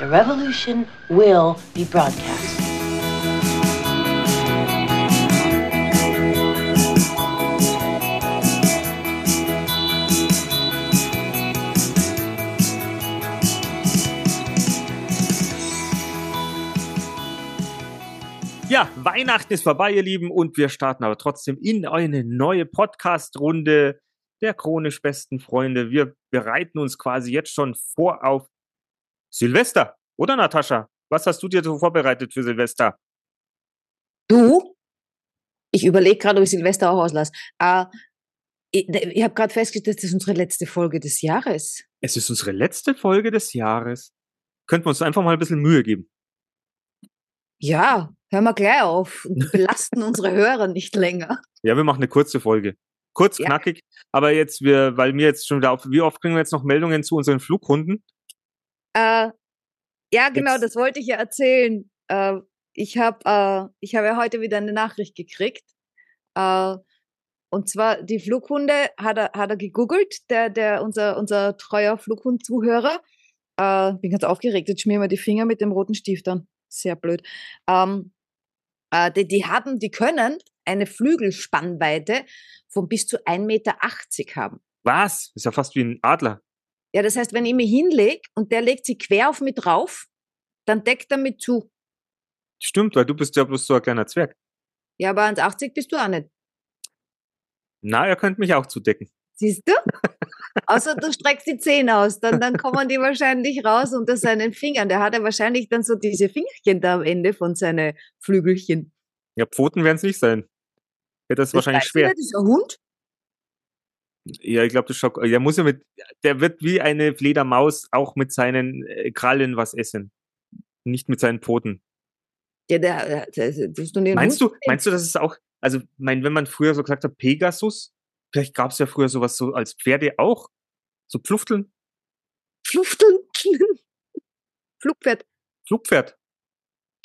The revolution will be broadcast. Ja, Weihnachten ist vorbei, ihr Lieben, und wir starten aber trotzdem in eine neue Podcast-Runde der chronisch besten Freunde. Wir bereiten uns quasi jetzt schon vor auf Silvester, oder Natascha? Was hast du dir so vorbereitet für Silvester? Du? Ich überlege gerade, ob ich Silvester auch auslasse. Äh, ich ich habe gerade festgestellt, das ist unsere letzte Folge des Jahres. Es ist unsere letzte Folge des Jahres. Könnten wir uns einfach mal ein bisschen Mühe geben. Ja, hören wir gleich auf und belasten unsere Hörer nicht länger. Ja, wir machen eine kurze Folge. Kurz, Ja. knackig. Aber jetzt, wir, weil mir jetzt schon wieder auf, wie oft kriegen wir jetzt noch Meldungen zu unseren Flughunden? Äh, ja, genau, Jetzt- das wollte ich ja erzählen. Äh, ich habe äh, ich hab ja heute wieder eine Nachricht gekriegt. Äh, und zwar die Flughunde hat er, hat er gegoogelt, der, der, unser, unser treuer Flughund-Zuhörer. Äh, bin ganz aufgeregt, jetzt schmier mir die Finger mit dem roten Stift an. Sehr blöd. Ähm, äh, die, die haben, die können eine Flügelspannweite von bis zu 1,80 Meter haben. Was? Ist ja fast wie ein Adler. Ja, das heißt, wenn ich mich hinlege und der legt sie quer auf mich drauf, dann deckt er mich zu. Stimmt, weil du bist ja bloß so ein kleiner Zwerg. Ja, aber 1,80 bist du auch nicht. Na, er könnte mich auch zudecken. Siehst du? Außer du streckst die Zähne aus, dann, dann kommen die wahrscheinlich raus unter seinen Fingern. Der hat ja wahrscheinlich dann so diese Fingerchen da am Ende von seinen Flügelchen. Ja, Pfoten werden es nicht sein. Ja, das ist wahrscheinlich schwer. nicht, Das ist ein Hund. Ja, ich glaube, das schaut, der muss ja mit, der wird wie eine Fledermaus auch mit seinen äh, Krallen was essen. Nicht mit seinen Pfoten. Ja, der, der, der, der ein Meinst du, meinst du, das ist auch, also, mein, wenn man früher so gesagt hat, Pegasus, vielleicht gab es ja früher sowas so als Pferde auch, so Pflufteln, Flufteln. Flugpferd. Flugpferd.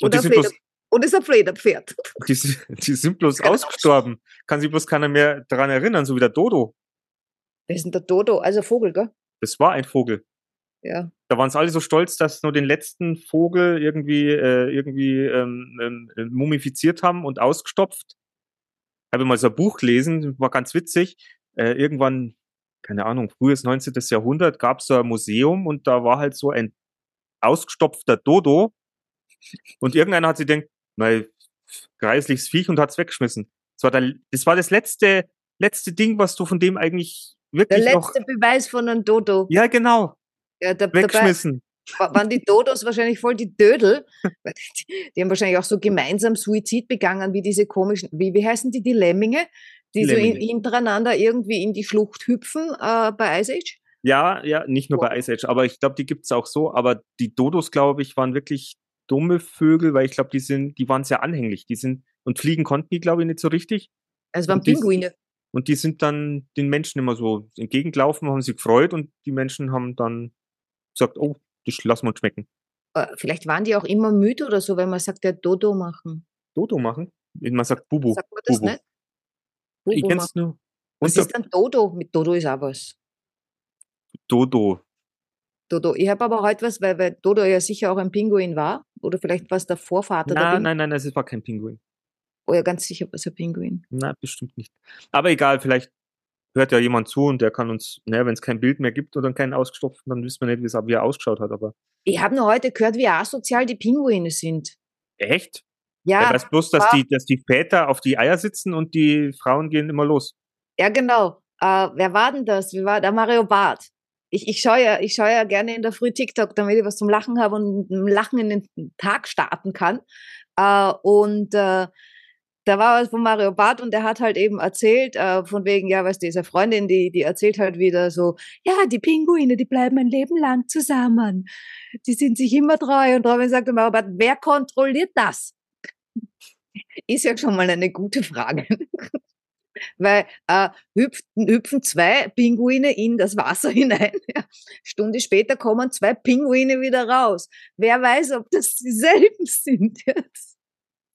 Und Oder die sind, bloß, Fleder. Und ist ein Flederpferd. die, sind- die sind bloß Genau. ausgestorben. Kann sich bloß keiner mehr daran erinnern, so wie der Dodo. Wer ist denn der Dodo? Also Vogel, gell? Das war ein Vogel. Ja. Da waren sie alle so stolz, dass nur den letzten Vogel irgendwie, äh, irgendwie ähm, ähm, äh, mumifiziert haben und ausgestopft. Habe mal so ein Buch gelesen, war ganz witzig. Äh, irgendwann, keine Ahnung, frühes 19. Jahrhundert gab es so ein Museum und da war halt so ein ausgestopfter Dodo. Und irgendeiner hat sich gedacht, nein, greisliches Viech und hat's weggeschmissen. Das war, der, das war das letzte, letzte Ding, was du von dem eigentlich Der wirklich noch. letzte Beweis von einem Dodo. Ja, genau. Ja, da, dabei, Weggeschmissen. wa- waren die Dodos wahrscheinlich voll die Dödel. Die, die haben wahrscheinlich auch so gemeinsam Suizid begangen, wie diese komischen, wie, wie heißen die, die Lemminge, die so in, Lemminge. hintereinander irgendwie in die Schlucht hüpfen äh, bei Ice Age. Ja, ja, nicht nur Boah. bei Ice Age, aber ich glaube, die gibt's auch so. Aber die Dodos, glaube ich, waren wirklich dumme Vögel, weil ich glaube, die sind, die waren sehr anhänglich. Die sind, und fliegen konnten die, glaube ich, nicht so richtig. Also waren Und Pinguine. Und die sind dann den Menschen immer so entgegengelaufen, haben sich gefreut und die Menschen haben dann gesagt, oh, das lassen wir uns schmecken. Äh, vielleicht waren die auch immer müde oder so, wenn man sagt, der Dodo machen. Dodo machen. Man sagt Bubu. Sagt man das Bubu. nicht? Ich Bubu kenn's machen. nur. Was Unter ist dann Dodo? Mit Dodo ist auch was. Dodo. Dodo. Ich habe aber heute was, weil, weil Dodo ja sicher auch ein Pinguin war. Oder vielleicht war es der Vorvater der Nein, nein, nein, das war kein Pinguin. Oh ja, ganz sicher war es ein Pinguin. Na, bestimmt nicht. Aber egal, vielleicht hört ja jemand zu und der kann uns, naja, wenn es kein Bild mehr gibt oder keinen ausgestopften, dann wissen wir nicht, wie er ausgeschaut hat. Aber Ich habe nur heute gehört, wie asozial die Pinguine sind. echt? Ja, er weiß bloß, dass war- die, dass die Väter auf die Eier sitzen und die Frauen gehen immer los. ja genau. Äh, wer war denn das? Wie war der Mario Barth? Ich, ich schaue ja, ich schaue ja gerne in der Früh TikTok, damit ich was zum Lachen habe und mit dem Lachen in den Tag starten kann. Äh, und äh, da war was von Mario Barth und der hat halt eben erzählt, äh, von wegen, ja, was diese Freundin, die, die erzählt halt wieder so, ja, die Pinguine, die bleiben ein Leben lang zusammen. Die sind sich immer treu. Und Robin sagte Mario Barth, wer kontrolliert das? Ist ja schon mal eine gute Frage. Weil äh, hüpfen, hüpfen zwei Pinguine in das Wasser hinein. Ja. Stunde später kommen zwei Pinguine wieder raus. Wer weiß, ob das dieselben sind. Jetzt.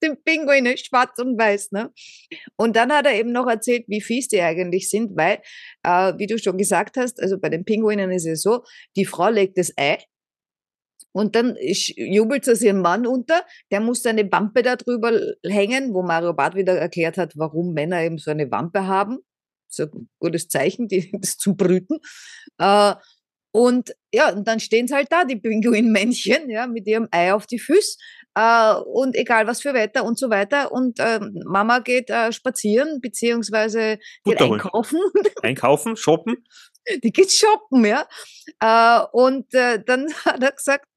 Sind Pinguine, schwarz und weiß. Ne? Und dann hat er eben noch erzählt, wie fies die eigentlich sind, weil, äh, wie du schon gesagt hast, also bei den Pinguinen ist es so, die Frau legt das Ei Und dann jubelt es ihren Mann unter, der muss seine Wampe da drüber hängen, wo Mario Barth wieder erklärt hat, warum Männer eben so eine Wampe haben. Ist ein gutes Zeichen, die, das zum Brüten. Äh, und ja, und dann stehen sie halt da, die Pinguinmännchen, ja, mit ihrem Ei auf die Füße. Äh, und egal was für Wetter und so weiter. Und äh, Mama geht äh, spazieren, beziehungsweise geht einkaufen. Einkaufen, shoppen die geht shoppen, ja. Äh, und äh, dann hat er gesagt,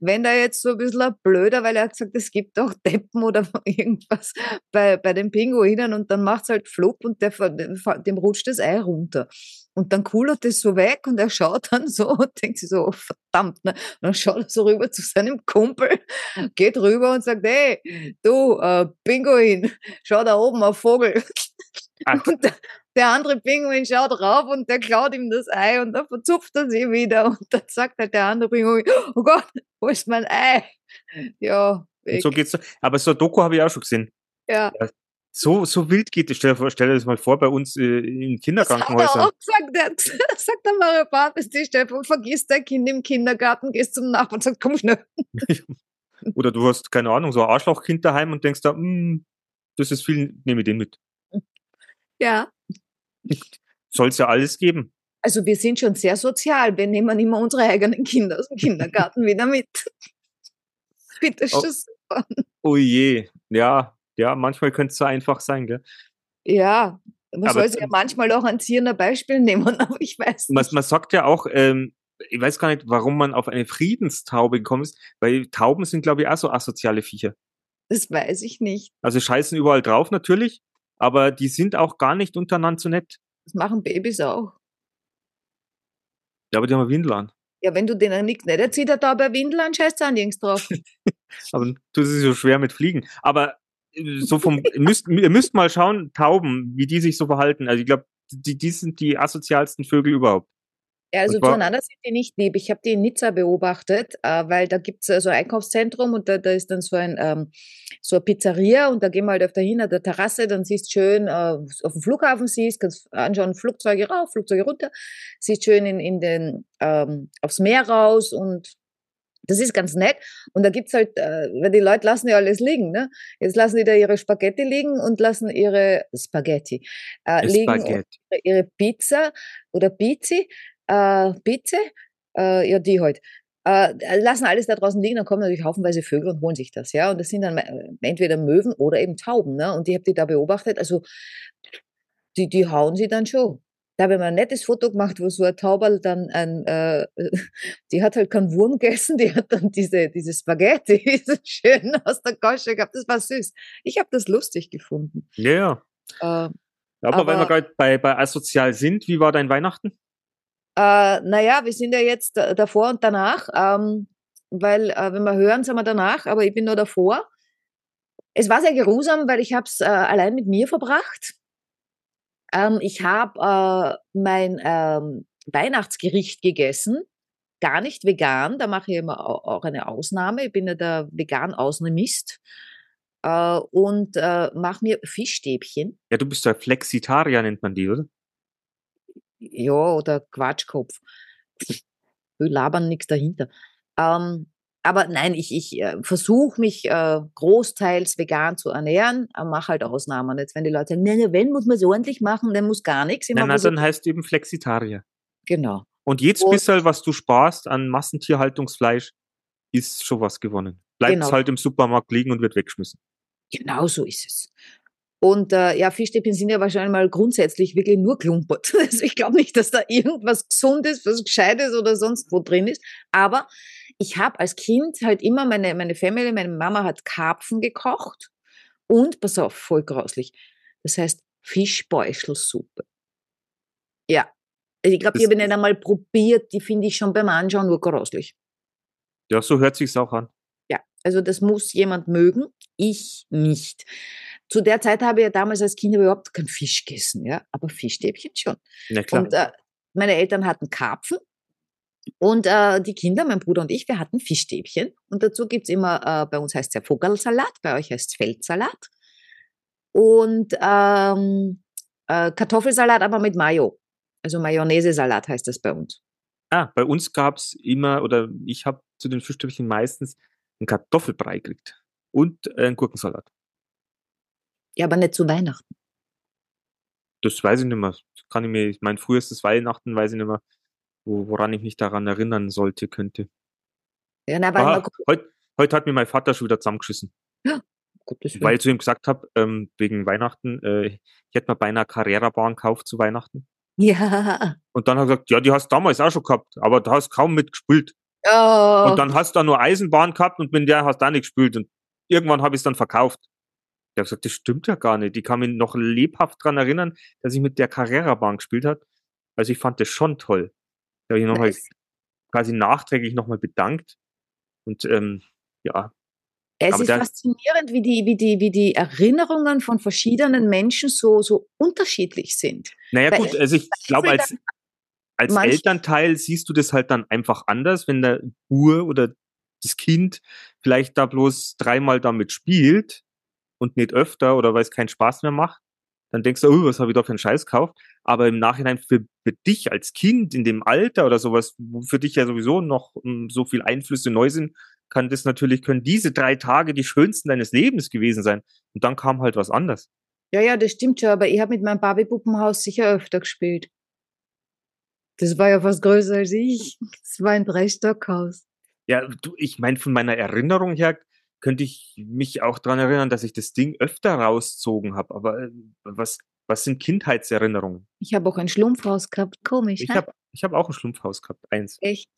wenn da jetzt so ein bisschen ein blöder, weil er hat gesagt, es gibt auch Deppen oder irgendwas bei, bei den Pinguinen und dann macht's halt flupp und der, dem rutscht das Ei runter. Und dann kullert es so weg und er schaut dann so und denkt sich so, oh, verdammt, ne? Und dann schaut er so rüber zu seinem Kumpel, geht rüber und sagt, hey, du, äh, Pinguin, schau da oben auf Vogel. Ach. Und der, der andere Pinguin schaut rauf und der klaut ihm das Ei und dann verzupft er sie wieder und dann sagt halt der andere Pinguin, oh Gott, wo ist mein Ei? Ja, weg. Und so geht's. Aber so ein Doku habe ich auch schon gesehen. Ja. So, so wild geht es. Stell, stell dir das mal vor bei uns äh, in Kinderkrankenhäusern. Das hat er auch gesagt, der, sagt der Mario Barth, die Stefan, vergiss dein Kind im Kindergarten, gehst zum Nachbarn und sagst, komm schnell. Oder du hast, keine Ahnung, so ein Arschlochkind daheim und denkst da, mm, das ist viel, nehme ich den mit. Ja. Soll es ja alles geben. Also wir sind schon sehr sozial. Wir nehmen immer unsere eigenen Kinder aus dem Kindergarten wieder mit. Bitte oh. super. Oh je, ja, ja, manchmal könnte es so einfach sein, gell? Ja, man aber, soll sich ja manchmal auch ein zierender Beispiel nehmen, aber ich weiß nicht. Man, man sagt ja auch, ähm, ich weiß gar nicht, warum man auf eine Friedenstaube gekommen ist, weil Tauben sind, glaube ich, auch so asoziale Viecher. Das weiß ich nicht. Also scheißen überall drauf natürlich, aber die sind auch gar nicht untereinander so nett. Das machen Babys auch. Ja, aber die haben Windel an. Ja, wenn du denen nichts nicht erzählst, da bei Windel an, scheißt du nirgends drauf. aber du ist so schwer mit Fliegen. Aber so vom, ihr, müsst, ihr müsst mal schauen, Tauben, wie die sich so verhalten. Also ich glaube, die, die sind die asozialsten Vögel überhaupt. Ja, also zueinander sind die nicht lieb. Ich habe die in Nizza beobachtet, äh, weil da gibt es äh, so ein Einkaufszentrum und da, da ist dann so ein ähm, so eine Pizzeria und da gehen wir halt auf der hin der Terrasse, dann siehst schön äh, auf dem Flughafen siehst, kannst anschauen, Flugzeuge rauf, Flugzeuge runter, siehst schön in, in den ähm, aufs Meer raus und das ist ganz nett. Und da gibt's halt, äh, weil die Leute lassen ja alles liegen, ne? Jetzt lassen die da ihre Spaghetti liegen und lassen ihre Spaghetti, äh, liegen Spaghetti. ihre Pizza oder Pizzi äh, bitte, äh, ja, die halt, äh, lassen alles da draußen liegen, dann kommen natürlich haufenweise Vögel und holen sich das, ja. Und das sind dann äh, entweder Möwen oder eben Tauben, ne? Und die habt ihr da beobachtet, also die, die hauen sie dann schon. Da habe ich mal ein nettes Foto gemacht, wo so ein Tauberl dann ein, äh, die hat halt keinen Wurm gegessen, die hat dann diese, diese Spaghetti so schön aus der Kosche gehabt. Das war süß. Ich habe das lustig gefunden. Ja, yeah. äh, aber, aber, wenn wir gerade bei, bei asozial sind, wie war dein Weihnachten? Äh, naja, wir sind ja jetzt davor und danach, ähm, weil äh, wenn wir hören, sind wir danach, aber ich bin nur davor. Es war sehr geruhsam, weil ich habe es äh, allein mit mir verbracht. Ähm, ich habe äh, mein ähm, Weihnachtsgericht gegessen, gar nicht vegan, da mache ich immer auch eine Ausnahme. Ich bin ja der vegan-Ausnahmist äh, und äh, mache mir Fischstäbchen. Ja, du bist ja Flexitarier, nennt man die, oder? ja, oder Quatschkopf. Wir labern nichts dahinter. Ähm, aber nein, ich, ich äh, versuche mich äh, großteils vegan zu ernähren, mache halt Ausnahmen. Jetzt, wenn die Leute sagen, nein, wenn muss man es ordentlich machen, dann muss gar nichts. Nein, nein, dann heißt eben Flexitarier. Genau. Und jetzt Und, bisschen, was du sparst an Massentierhaltungsfleisch, ist schon was gewonnen. Bleibt genau. halt im Supermarkt liegen und wird weggeschmissen. Genau so ist es. Und äh, ja, Fischstäbchen sind ja wahrscheinlich mal grundsätzlich wirklich nur klumpert. Also ich glaube nicht, dass da irgendwas Gesundes, was Gescheites oder sonst wo drin ist. Aber ich habe als Kind halt immer meine, meine Family, meine Mama hat Karpfen gekocht und, pass auf, voll grauslich, das heißt Fischbeuschelsuppe. Ja, ich glaube, ich habe nicht einmal probiert, die finde ich schon beim Anschauen nur grauslich. Ja, so hört sich's auch an. Ja, also das muss jemand mögen, ich nicht. Zu der Zeit habe ich ja damals als Kind überhaupt keinen Fisch gegessen, ja, aber Fischstäbchen schon. Ja, klar. Und äh, meine Eltern hatten Karpfen und äh, die Kinder, mein Bruder und ich, wir hatten Fischstäbchen. Und dazu gibt es immer, äh, bei uns heißt es ja Vogelsalat, bei euch heißt es Feldsalat. Und ähm, äh, Kartoffelsalat aber mit Mayo. Also Mayonnaise-Salat heißt das bei uns. Ah, bei uns gab's immer, oder ich habe zu den Fischstäbchen meistens einen Kartoffelbrei gekriegt und äh, einen Gurkensalat. Ja, aber nicht zu Weihnachten. Das weiß ich nicht mehr. Kann ich mir, ich mein frühestes Weihnachten weiß ich nicht mehr, wo, woran ich mich daran erinnern sollte, könnte. Ja, na, Ah, man, heute heut hat mir mein Vater schon wieder zusammengeschissen, Gottes Willen. weil ich zu ihm gesagt habe, ähm, wegen Weihnachten, äh, ich hätte mir beinahe Carrera-Bahn gekauft zu Weihnachten. Ja. Und dann hat er gesagt, ja, die hast du damals auch schon gehabt, aber da hast kaum mitgespielt. Oh. Und dann hast du da nur Eisenbahn gehabt und mit der hast du auch nicht gespielt. Und irgendwann habe ich es dann verkauft. Der hat gesagt, das stimmt ja gar nicht. Die kann mich noch lebhaft dran erinnern, dass ich mit der Carrera-Bahn gespielt hat. Also ich fand das schon toll. Da habe ich nochmal Nice. quasi nachträglich nochmal bedankt. Und ähm, ja, Es aber ist faszinierend, wie die, wie, die, wie die Erinnerungen von verschiedenen Menschen so, so unterschiedlich sind. naja Weil gut, also ich glaube, als, als Elternteil siehst du das halt dann einfach anders, wenn der Bur oder das Kind vielleicht da bloß dreimal damit spielt und nicht öfter oder weil es keinen Spaß mehr macht, dann denkst du, oh, was habe ich da für einen Scheiß gekauft? Aber im Nachhinein für, für dich als Kind in dem Alter oder sowas, wo für dich ja sowieso noch mm, so viel Einflüsse neu sind, kann das natürlich, können diese drei Tage die schönsten deines Lebens gewesen sein. Und dann kam halt was anderes. Ja, ja, das stimmt schon, aber ich habe mit meinem Barbie-Puppenhaus sicher öfter gespielt. Das war ja fast größer als ich. Das war ein Drei-Stock-Haus. Ja, du, ich meine, von meiner Erinnerung her könnte ich mich auch dran erinnern, dass ich das Ding öfter rauszogen habe. Aber äh, was, was sind Kindheitserinnerungen? Ich habe auch ein Schlumpfhaus gehabt. Komisch, Ich ne? habe ich hab auch ein Schlumpfhaus gehabt, eins. Echt.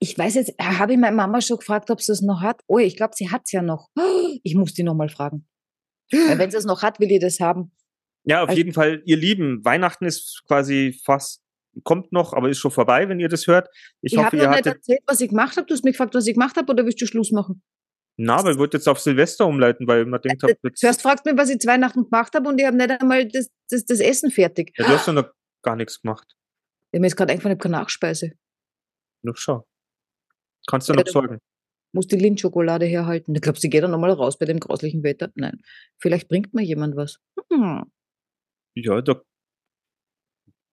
Ich weiß jetzt, habe ich meine Mama schon gefragt, ob sie es noch hat? Oh, ich glaube, sie hat es ja noch. Ich muss die noch mal fragen. Weil wenn sie es noch hat, will ich das haben. Ja, auf Also- jeden Fall, ihr Lieben, Weihnachten ist quasi fast, kommt noch, aber ist schon vorbei, wenn ihr das hört. Ich, Ich, hoffe, habe noch nicht erzählt, was ich gemacht habe. Du hast mich gefragt, was ich gemacht habe, oder willst du Schluss machen? Na, aber ich wollte jetzt auf Silvester umleiten, weil man denkt, hab, jetzt, Zuerst fragst du mich, was ich zu Weihnachten gemacht habe, und ich habe nicht einmal das, das, das Essen fertig. ja, du hast ja noch gar nichts gemacht. Ja, mir ist gerade ich habe keine Nachspeise. Nur schau. Kannst du Ja, noch sorgen. Muss die Lindschokolade herhalten. Ich glaube, sie geht dann nochmal raus bei dem grauslichen Wetter. Nein. Vielleicht bringt mir jemand was. Hm. Ja, da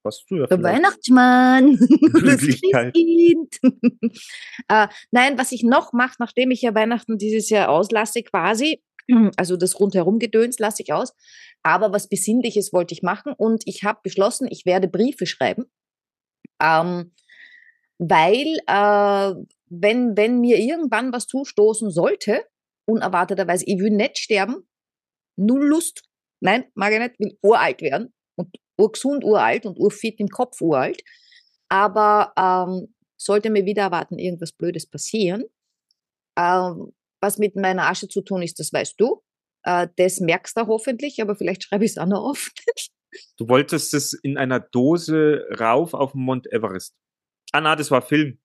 hast du ja. Weihnachtsmann. das. Christkind. äh, nein, was ich noch mache, nachdem ich ja Weihnachten dieses Jahr auslasse, quasi, also das rundherum Gedöns lasse ich aus, aber was Besinnliches wollte ich machen und ich habe beschlossen, ich werde Briefe schreiben, ähm, weil äh, wenn, wenn mir irgendwann was zustoßen sollte, unerwarteterweise, ich will nicht sterben, null Lust, nein, mag ich nicht, will uralt werden und urgesund uralt und urfit im Kopf uralt. Aber ähm, sollte mir wieder erwarten, irgendwas Blödes passieren, ähm, was mit meiner Asche zu tun ist, das weißt du. Äh, das merkst du hoffentlich, aber vielleicht schreibe ich es auch noch auf. Du wolltest es in einer Dose rauf auf den Mount Everest. Ah, na, das war Film.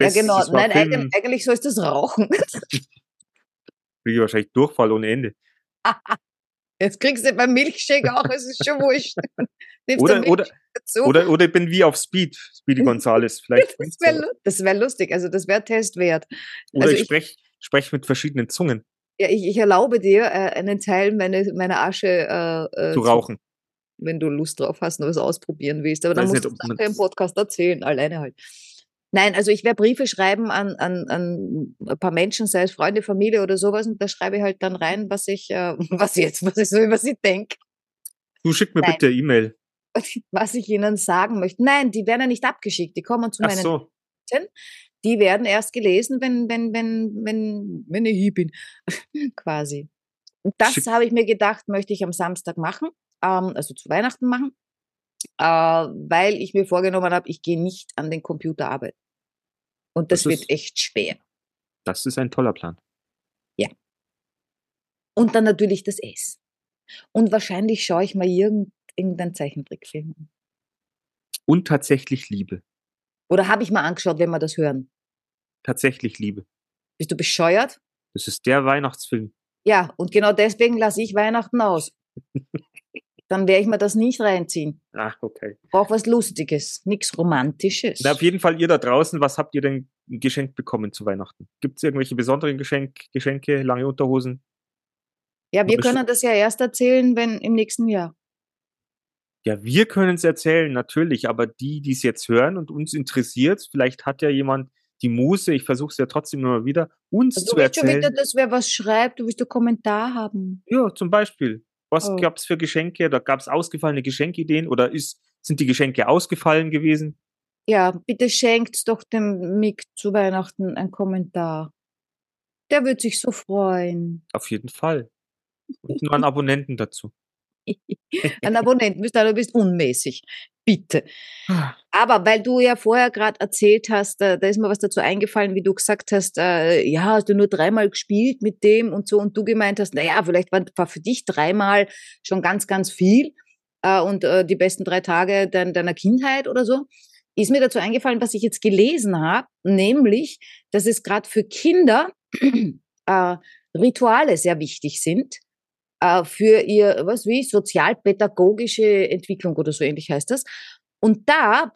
ja, Das- genau. das war Nein, Film, eigentlich, soll es das Rauchen. kriege ich wahrscheinlich Durchfall ohne Ende. Jetzt kriegst du beim Milchshake auch, es ist schon wurscht. Oder, oder, dazu. oder, oder ich bin wie auf Speed, Speedy Gonzales. Vielleicht das wäre wär lustig, also das wäre Test wert. Oder also ich spreche sprech mit verschiedenen Zungen Ja, ich, ich erlaube dir, äh, einen Teil meine, meiner Asche äh, äh, zu rauchen. wenn du Lust drauf hast und was ausprobieren willst. Aber dann musst nicht, du es im Podcast erzählen, alleine halt. Nein, also ich werde Briefe schreiben an, an, an ein paar Menschen, sei es Freunde, Familie oder sowas, und da schreibe ich halt dann rein, was ich, äh, was jetzt, was ich so über sie denke, Du schick mir Nein. bitte E-Mail. was ich ihnen sagen möchte. Nein, die werden ja nicht abgeschickt, die kommen zu Ach meinen so. die werden erst gelesen, wenn, wenn, wenn, wenn, wenn ich hier bin, quasi. Und das habe ich mir gedacht, möchte ich am Samstag machen, ähm, also zu Weihnachten machen, äh, weil ich mir vorgenommen habe, ich gehe nicht an den Computer arbeiten. Und das, Das wird ist- echt schwer. Das ist ein toller Plan. Und dann natürlich das S. Und wahrscheinlich schaue ich mal irgend, irgendeinen Zeichentrickfilm an. Und tatsächlich Liebe. Oder habe ich mal angeschaut, wenn wir das hören. Tatsächlich Liebe. Bist du bescheuert? Das ist der Weihnachtsfilm. Ja, und genau deswegen lasse ich Weihnachten aus. Dann werde ich mir das nicht reinziehen. Ach, okay. Brauch was Lustiges, nichts Romantisches. Na, auf jeden Fall, ihr da draußen, was habt ihr denn geschenkt bekommen zu Weihnachten? Gibt es irgendwelche besonderen Geschenk, Geschenke, lange Unterhosen? ja, wir können das ja erst erzählen, wenn im nächsten Jahr. Ja, wir können es erzählen, natürlich, aber die, die es jetzt hören und uns interessiert, vielleicht hat ja jemand die Muße, ich versuche es ja trotzdem immer wieder, uns Also zu du willst schon erzählen. wieder, dass wer was schreibt, du willst einen Kommentar haben. Ja, zum Beispiel. Was Oh. gab's für Geschenke? Oder gab's ausgefallene Geschenkideen? Oder ist, sind die Geschenke ausgefallen gewesen? Ja, bitte schenkt doch dem Mick zu Weihnachten einen Kommentar. Der wird sich so freuen. Auf jeden Fall. Und nur einen Abonnenten dazu. Ein Abonnent, bist du bist unmäßig. Bitte. Aber weil du ja vorher gerade erzählt hast, da, da ist mir was dazu eingefallen, wie du gesagt hast, äh, ja, hast du nur dreimal gespielt mit dem und so und du gemeint hast, naja, vielleicht war, war für dich dreimal schon ganz, ganz viel äh, und äh, die besten drei Tage dein, deiner Kindheit oder so. Ist mir dazu eingefallen, was ich jetzt gelesen habe, nämlich, dass es gerade für Kinder äh, Rituale sehr wichtig sind äh, für ihr, was wie, sozialpädagogische Entwicklung oder so ähnlich heißt das. Und da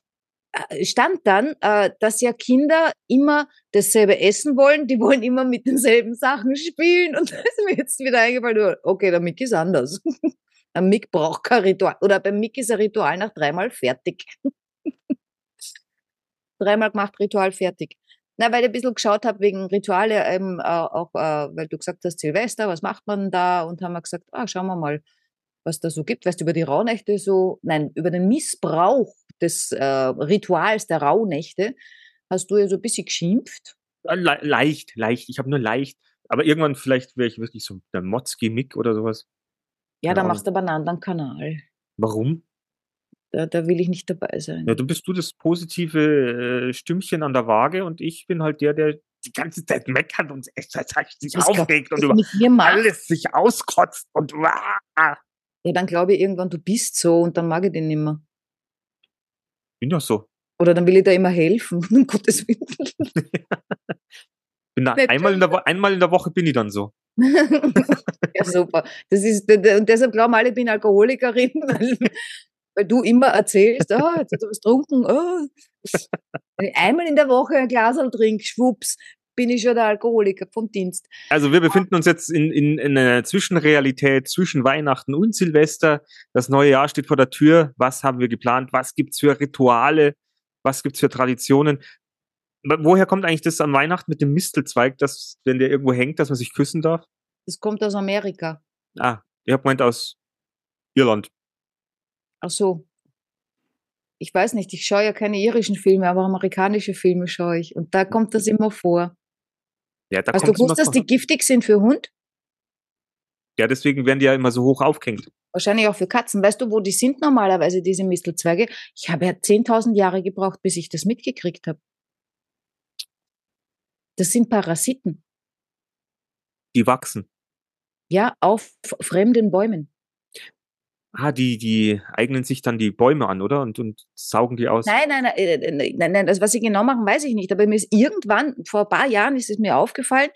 äh, stand dann, äh, dass ja Kinder immer dasselbe essen wollen, die wollen immer mit denselben Sachen spielen. Und da ist mir jetzt wieder eingefallen, okay, der Mick ist anders. Der Mick braucht kein Ritual. Oder beim Mick ist ein Ritual nach dreimal fertig. dreimal gemacht, Ritual fertig. Na, weil ich ein bisschen geschaut habe wegen Rituale, ähm, äh, auch äh, weil du gesagt hast, Silvester, was macht man da? Und haben wir gesagt, ah, schauen wir mal, was da so gibt. Weißt du, über die Rauhnächte so, nein, über den Missbrauch des äh, Rituals der Rauhnächte hast du ja so ein bisschen geschimpft. Äh, Le leicht, leicht. Ich habe nur leicht. Aber irgendwann vielleicht wäre ich wirklich so der Motzki-Mick oder sowas. Ja, Keine da Ahnung. machst du aber einen anderen Kanal. Warum? Da, da will ich nicht dabei sein. Ja, du bist du das positive äh, Stimmchen an der Waage und ich bin halt der, der die ganze Zeit meckert und sich Was aufregt und das über alles sich auskotzt und wah. ja, dann glaube ich irgendwann, du bist so und dann mag ich den nicht mehr. bin ja so. Oder dann will ich da immer helfen, um Gottes Willen. Nicht einmal, in der einmal in der Woche bin ich dann so. ja, super. Das ist, und deshalb glauben alle, ich bin Alkoholikerin, weil, weil du immer erzählst, ah, jetzt hat er was getrunken. Oh. Einmal in der Woche ein Glas trinke, schwupps, bin ich schon der Alkoholiker vom Dienst. Also wir befinden uns jetzt in, in, in einer Zwischenrealität zwischen Weihnachten und Silvester. Das neue Jahr steht vor der Tür. Was haben wir geplant? Was gibt's für Rituale? Was gibt's für Traditionen? Wo- Woher kommt eigentlich das an Weihnachten mit dem Mistelzweig, dass, wenn der irgendwo hängt, dass man sich küssen darf? Das kommt aus Amerika. Ah, ich hab gemeint aus Irland. Ach so. Ich weiß nicht, ich schaue ja keine irischen Filme, aber amerikanische Filme schaue ich. Und da kommt das immer vor. Ja, da Hast du gewusst, dass vor. die giftig sind für Hund? Ja, deswegen werden die ja immer so hoch aufgehängt. Wahrscheinlich auch für Katzen. Weißt du, wo die sind normalerweise, diese Mistelzweige? Ich habe ja 10.000 Jahre gebraucht, bis ich das mitgekriegt habe. Das sind Parasiten. Die wachsen. Ja, auf fremden Bäumen. Ah, die, die eignen sich dann die Bäume an, oder? Und, und saugen die aus. Nein, nein, nein, äh, nein, nein, nein, das, was sie genau machen, weiß ich nicht. Aber mir ist irgendwann, vor ein paar Jahren ist es mir aufgefallen,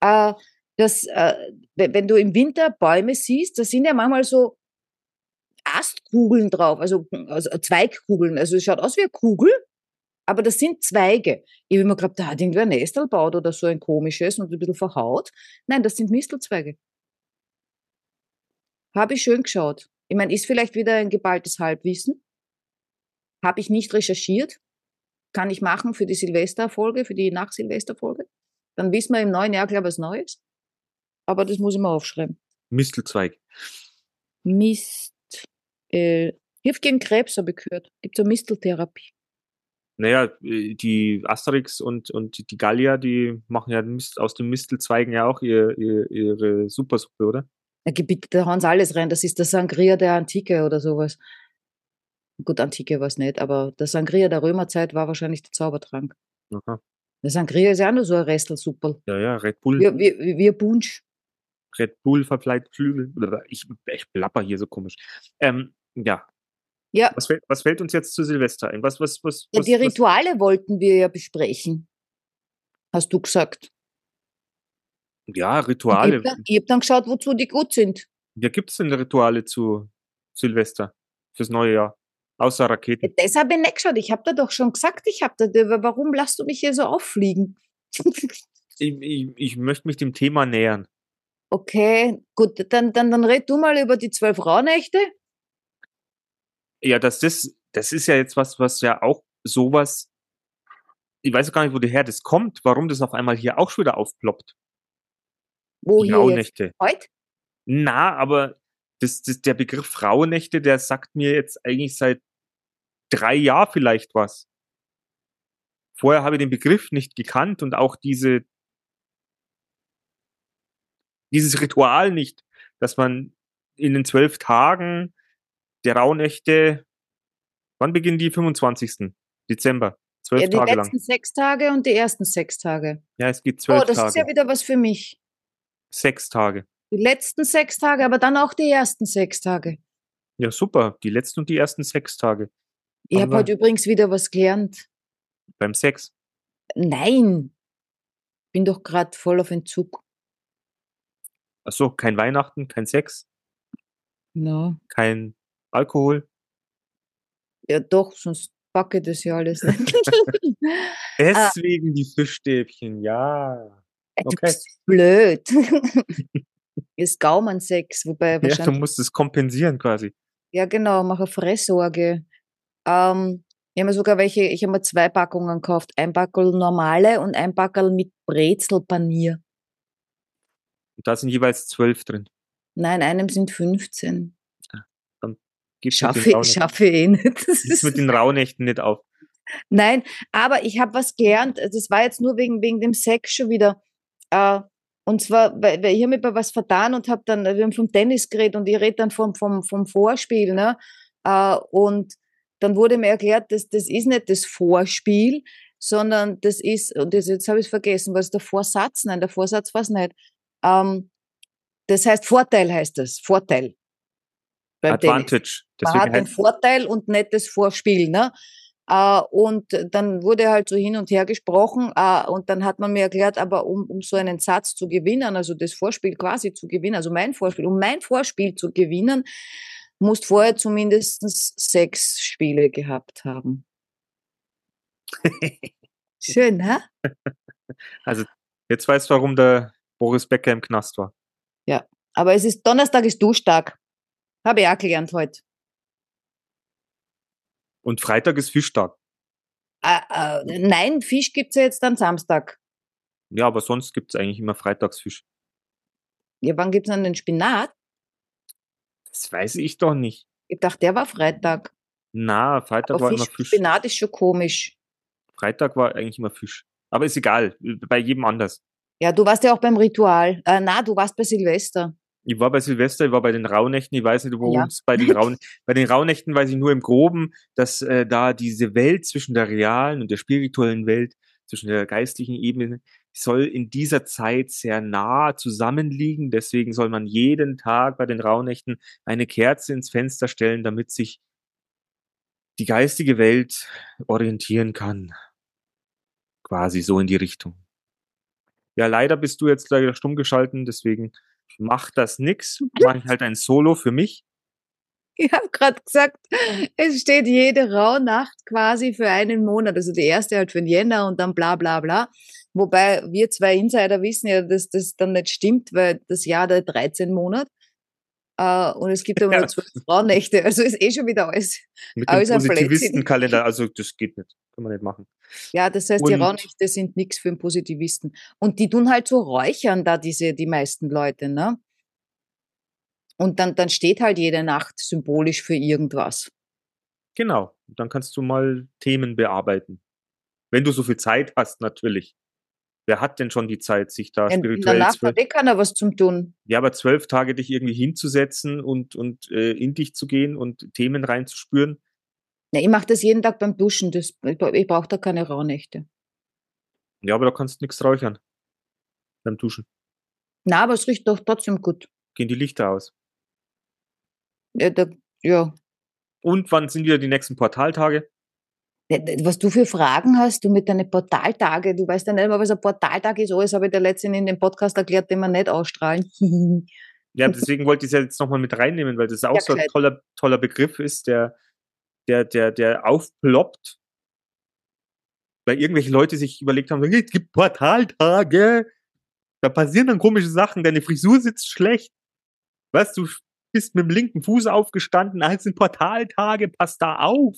äh, dass, äh, wenn du im Winter Bäume siehst, da sind ja manchmal so Astkugeln drauf, also, also Zweigkugeln. Also es schaut aus wie eine Kugel, aber das sind Zweige. Ich habe immer geglaubt, da hat irgendwer ein Nestel gebaut oder so ein komisches und ein bisschen verhaut. Nein, das sind Mistelzweige. Habe ich schön geschaut. Ich meine, ist vielleicht wieder ein geballtes Halbwissen. Habe ich nicht recherchiert. Kann ich machen für die Silvesterfolge, für die Nach-Silvesterfolge. Dann wissen wir im neuen Jahr, glaube ich, was Neues. Aber das muss ich mal aufschreiben. Mistelzweig. Mist. Äh, hilft gegen Krebs, habe ich gehört. Gibt so Misteltherapie. Naja, äh, die Asterix und, und die Gallier, die machen ja aus den Mistelzweigen ja auch ihr, ihr, ihre Supersuppe, oder? Bitte, da hauen sie alles rein. Das ist der Sangria der Antike oder sowas. Gut, Antike war es nicht, aber der Sangria der Römerzeit war wahrscheinlich der Zaubertrank. Aha. Der Sangria ist ja auch nur so ein Restelsuppel. Ja, ja, Red Bull, wie, wie ein Punsch. Red Bull verfleiht Flügel. Ich, ich plapper hier so komisch. Ähm, ja, Ja, was fällt, was fällt uns jetzt zu Silvester ein? Was, was, was, ja was, die was Rituale wollten wir ja besprechen. Hast du gesagt. Ja, Und Rituale. Ich habe dann, hab dann geschaut, wozu die gut sind. Ja, gibt's denn Rituale zu Silvester? Fürs neue Jahr? Außer Ja, Raketen. Das habe ich nicht geschaut. Ich habe da doch schon gesagt, ich habe da, warum lässt du mich hier so auffliegen? Ich, ich, ich möchte mich dem Thema nähern. okay, gut, dann, dann, dann red du mal über die zwölf Rauhnächte. Ja, dass das, das ist ja jetzt was, was ja auch sowas, ich weiß gar nicht, wo daher das kommt, warum das auf einmal hier auch schon wieder aufploppt. Wo jetzt? Rauhnächte. Heute? Na, aber das, das, der Begriff Rauhnächte, der sagt mir jetzt eigentlich seit drei Jahren vielleicht was. Vorher habe ich den Begriff nicht gekannt und auch diese, dieses Ritual nicht, dass man in den zwölf Tagen der Rauhnächte, wann beginnen die? 25. Dezember. Zwölf Ja, die Tage letzten lang. sechs Tage und die ersten sechs Tage. Ja, es geht zwölf Oh, das Tage. ist ja wieder was für mich. Sechs Tage. Die letzten sechs Tage, aber dann auch die ersten sechs Tage. Ja, super. Die letzten und die ersten sechs Tage. Ich habe heute übrigens wieder was gelernt. Beim Sex. Nein, bin doch gerade voll auf Entzug. Ach so, kein Weihnachten, kein Sex, Ja, kein Alkohol. ja doch, sonst packe ich das ja alles nicht. Deswegen die Fischstäbchen, ja. Okay. Blöd. ist Gaumensex, wobei Ja, du wahrscheinlich. musst es kompensieren quasi. Ja, genau, mache Fresssorge. Ähm, ich habe mir sogar welche, ich habe mir zwei Packungen gekauft. Ein Packel normale und ein Packel mit Brezelpanier. Und da sind jeweils zwölf drin. Nein, einem sind 15. Gibt's Schaffe, mit den, ich- schaffe ich eh nicht. Das ist, mit den Rauhnächten nicht auf. nein, aber ich habe was gelernt. Das war jetzt nur wegen, wegen dem Sex schon wieder. Äh, und zwar, weil, weil ich habe mir bei was vertan und habe dann, wir haben vom Tennis geredet und ich rede dann vom, vom, vom Vorspiel. Ne? Äh, und dann wurde mir erklärt, dass das ist nicht das Vorspiel, sondern das ist, und das, jetzt habe ich es vergessen, was ist der Vorsatz? Nein, der Vorsatz war es nicht. Ähm, das heißt, Vorteil heißt das, Vorteil. Advantage. Man hat einen heißt, Vorteil und nicht das Vorspiel. Ne? Äh, und dann wurde halt so hin und her gesprochen äh, und dann hat man mir erklärt, aber um, um so einen Satz zu gewinnen, also das Vorspiel quasi zu gewinnen, also mein Vorspiel, um mein Vorspiel zu gewinnen, musst vorher zumindest sechs Spiele gehabt haben. Schön, hä? also jetzt weißt du, warum der Boris Becker im Knast war. Aber es ist Donnerstag ist Duschtag. Habe ich auch gelernt heute. Und Freitag ist Fischtag. Äh, äh, nein, Fisch gibt's ja jetzt am Samstag. Ja, aber sonst gibt's eigentlich immer Freitagsfisch. Ja, wann gibt's dann den Spinat? Das weiß ich doch nicht. Ich dachte, der war Freitag. Na, Freitag Aber war Fisch, immer Fisch. Spinat ist schon komisch. Freitag war eigentlich immer Fisch. Aber ist egal, bei jedem anders. Ja, du warst ja auch beim Ritual. Äh, na, du warst bei Silvester. Ich war bei Silvester, ich war bei den Rauhnächten, ich weiß nicht, worum Ja. es bei den Raun bei den Rauhnächten weiß ich nur im Groben, dass äh, da diese Welt zwischen der realen und der spirituellen Welt, zwischen der geistlichen Ebene, soll in dieser Zeit sehr nah zusammenliegen. Deswegen soll man jeden Tag bei den Rauhnächten eine Kerze ins Fenster stellen, damit sich die geistige Welt orientieren kann. Quasi so in die Richtung. Ja, leider bist du jetzt leider stumm geschalten, deswegen macht das nix. Mache ich halt ein Solo für mich. Ich habe gerade gesagt, es steht jede Rauhnacht quasi für einen Monat. Also die erste halt für den Jänner und dann bla bla bla. Wobei wir zwei Insider wissen ja, dass das dann nicht stimmt, weil das Jahr der 13 Monat. Äh, und es gibt aber Ja. nur zwölf Frauennächte. Also ist eh schon wieder alles. Mit dem Blödsinn. Positivistenkalender. Also das geht nicht. Kann man nicht machen. Ja, das heißt, die Und- Rauhnächte sind nichts für einen Positivisten. Und die tun halt so räuchern da diese, die meisten Leute, ne? Und dann, dann steht halt jede Nacht symbolisch für irgendwas. Genau. Dann kannst du mal Themen bearbeiten. Wenn du so viel Zeit hast, natürlich. Wer hat denn schon die Zeit, sich da In, spirituell Nacht zwölf, hat eh keiner was zum Tun. ja, aber zwölf Tage dich irgendwie hinzusetzen und, und äh, in dich zu gehen und Themen reinzuspüren? Ja, ich mache das jeden Tag beim Duschen. Das, ich, bra- ich brauche da keine Rauhnächte. Ja, aber da kannst du nichts räuchern. Beim Duschen. Na, aber es riecht doch trotzdem gut. Gehen die Lichter aus. Ja, da, ja. Und wann sind wieder die nächsten Portaltage? Was du für Fragen hast, du mit deinen Portaltage, du weißt ja nicht mal, was ein Portaltag ist. Alles habe ich dir letztens in dem Podcast erklärt, den wir nicht ausstrahlen. Ja, deswegen wollte ich es ja jetzt nochmal mit reinnehmen, weil das auch Ja, so ein toller, toller Begriff ist, der, der, der, der aufploppt. Weil irgendwelche Leute sich überlegt haben, es gibt Portaltage. Da passieren dann komische Sachen, deine Frisur sitzt schlecht. Weißt du, bist mit dem linken Fuß aufgestanden, als sind Portaltage, pass da auf.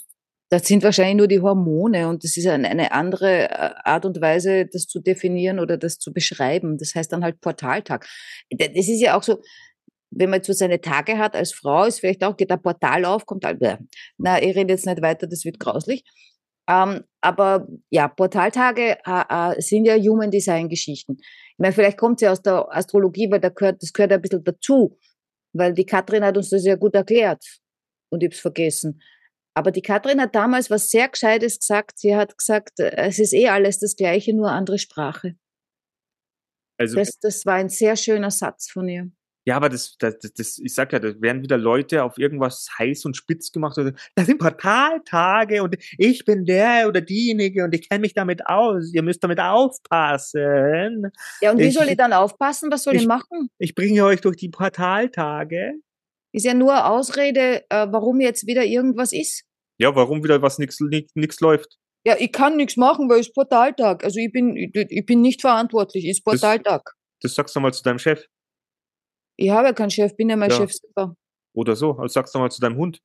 Das sind wahrscheinlich nur die Hormone und das ist eine, eine andere äh, Art und Weise, das zu definieren oder das zu beschreiben. Das heißt dann halt Portaltag. Das ist ja auch so, wenn man jetzt so seine Tage hat als Frau, ist vielleicht auch, geht ein Portal auf, kommt halt, na, ich rede jetzt nicht weiter, das wird grauslich. Ähm, aber ja, Portaltage äh, äh, sind ja Human Design Geschichten. Ich meine, vielleicht kommt sie aus der Astrologie, weil da gehört, das gehört ein bisschen dazu, weil die Katrin hat uns das ja gut erklärt und ich habe es vergessen. Aber die Katrin hat damals was sehr Gescheites gesagt. Sie hat gesagt, es ist eh alles das Gleiche, nur andere Sprache. Also, das, das war ein sehr schöner Satz von ihr. Ja, aber das, das, das, ich sag ja, da werden wieder Leute auf irgendwas heiß und spitz gemacht. Das sind Portaltage und ich bin der oder diejenige und ich kenne mich damit aus. Ihr müsst damit aufpassen. Ja, und wie ich, soll ich dann aufpassen? Was soll ich, ich machen? Ich bringe euch durch die Portaltage. Ist ja nur Ausrede, äh, warum jetzt wieder irgendwas ist. Ja, warum wieder was nichts läuft. Ja, ich kann nichts machen, weil es Portaltag. Also ich bin, ich, ich bin nicht verantwortlich, ist Portaltag. Das, das sagst du mal zu deinem Chef. Ich habe ja keinen Chef, bin ja mein ja. Chef selber. Oder so, also sagst du mal zu deinem Hund.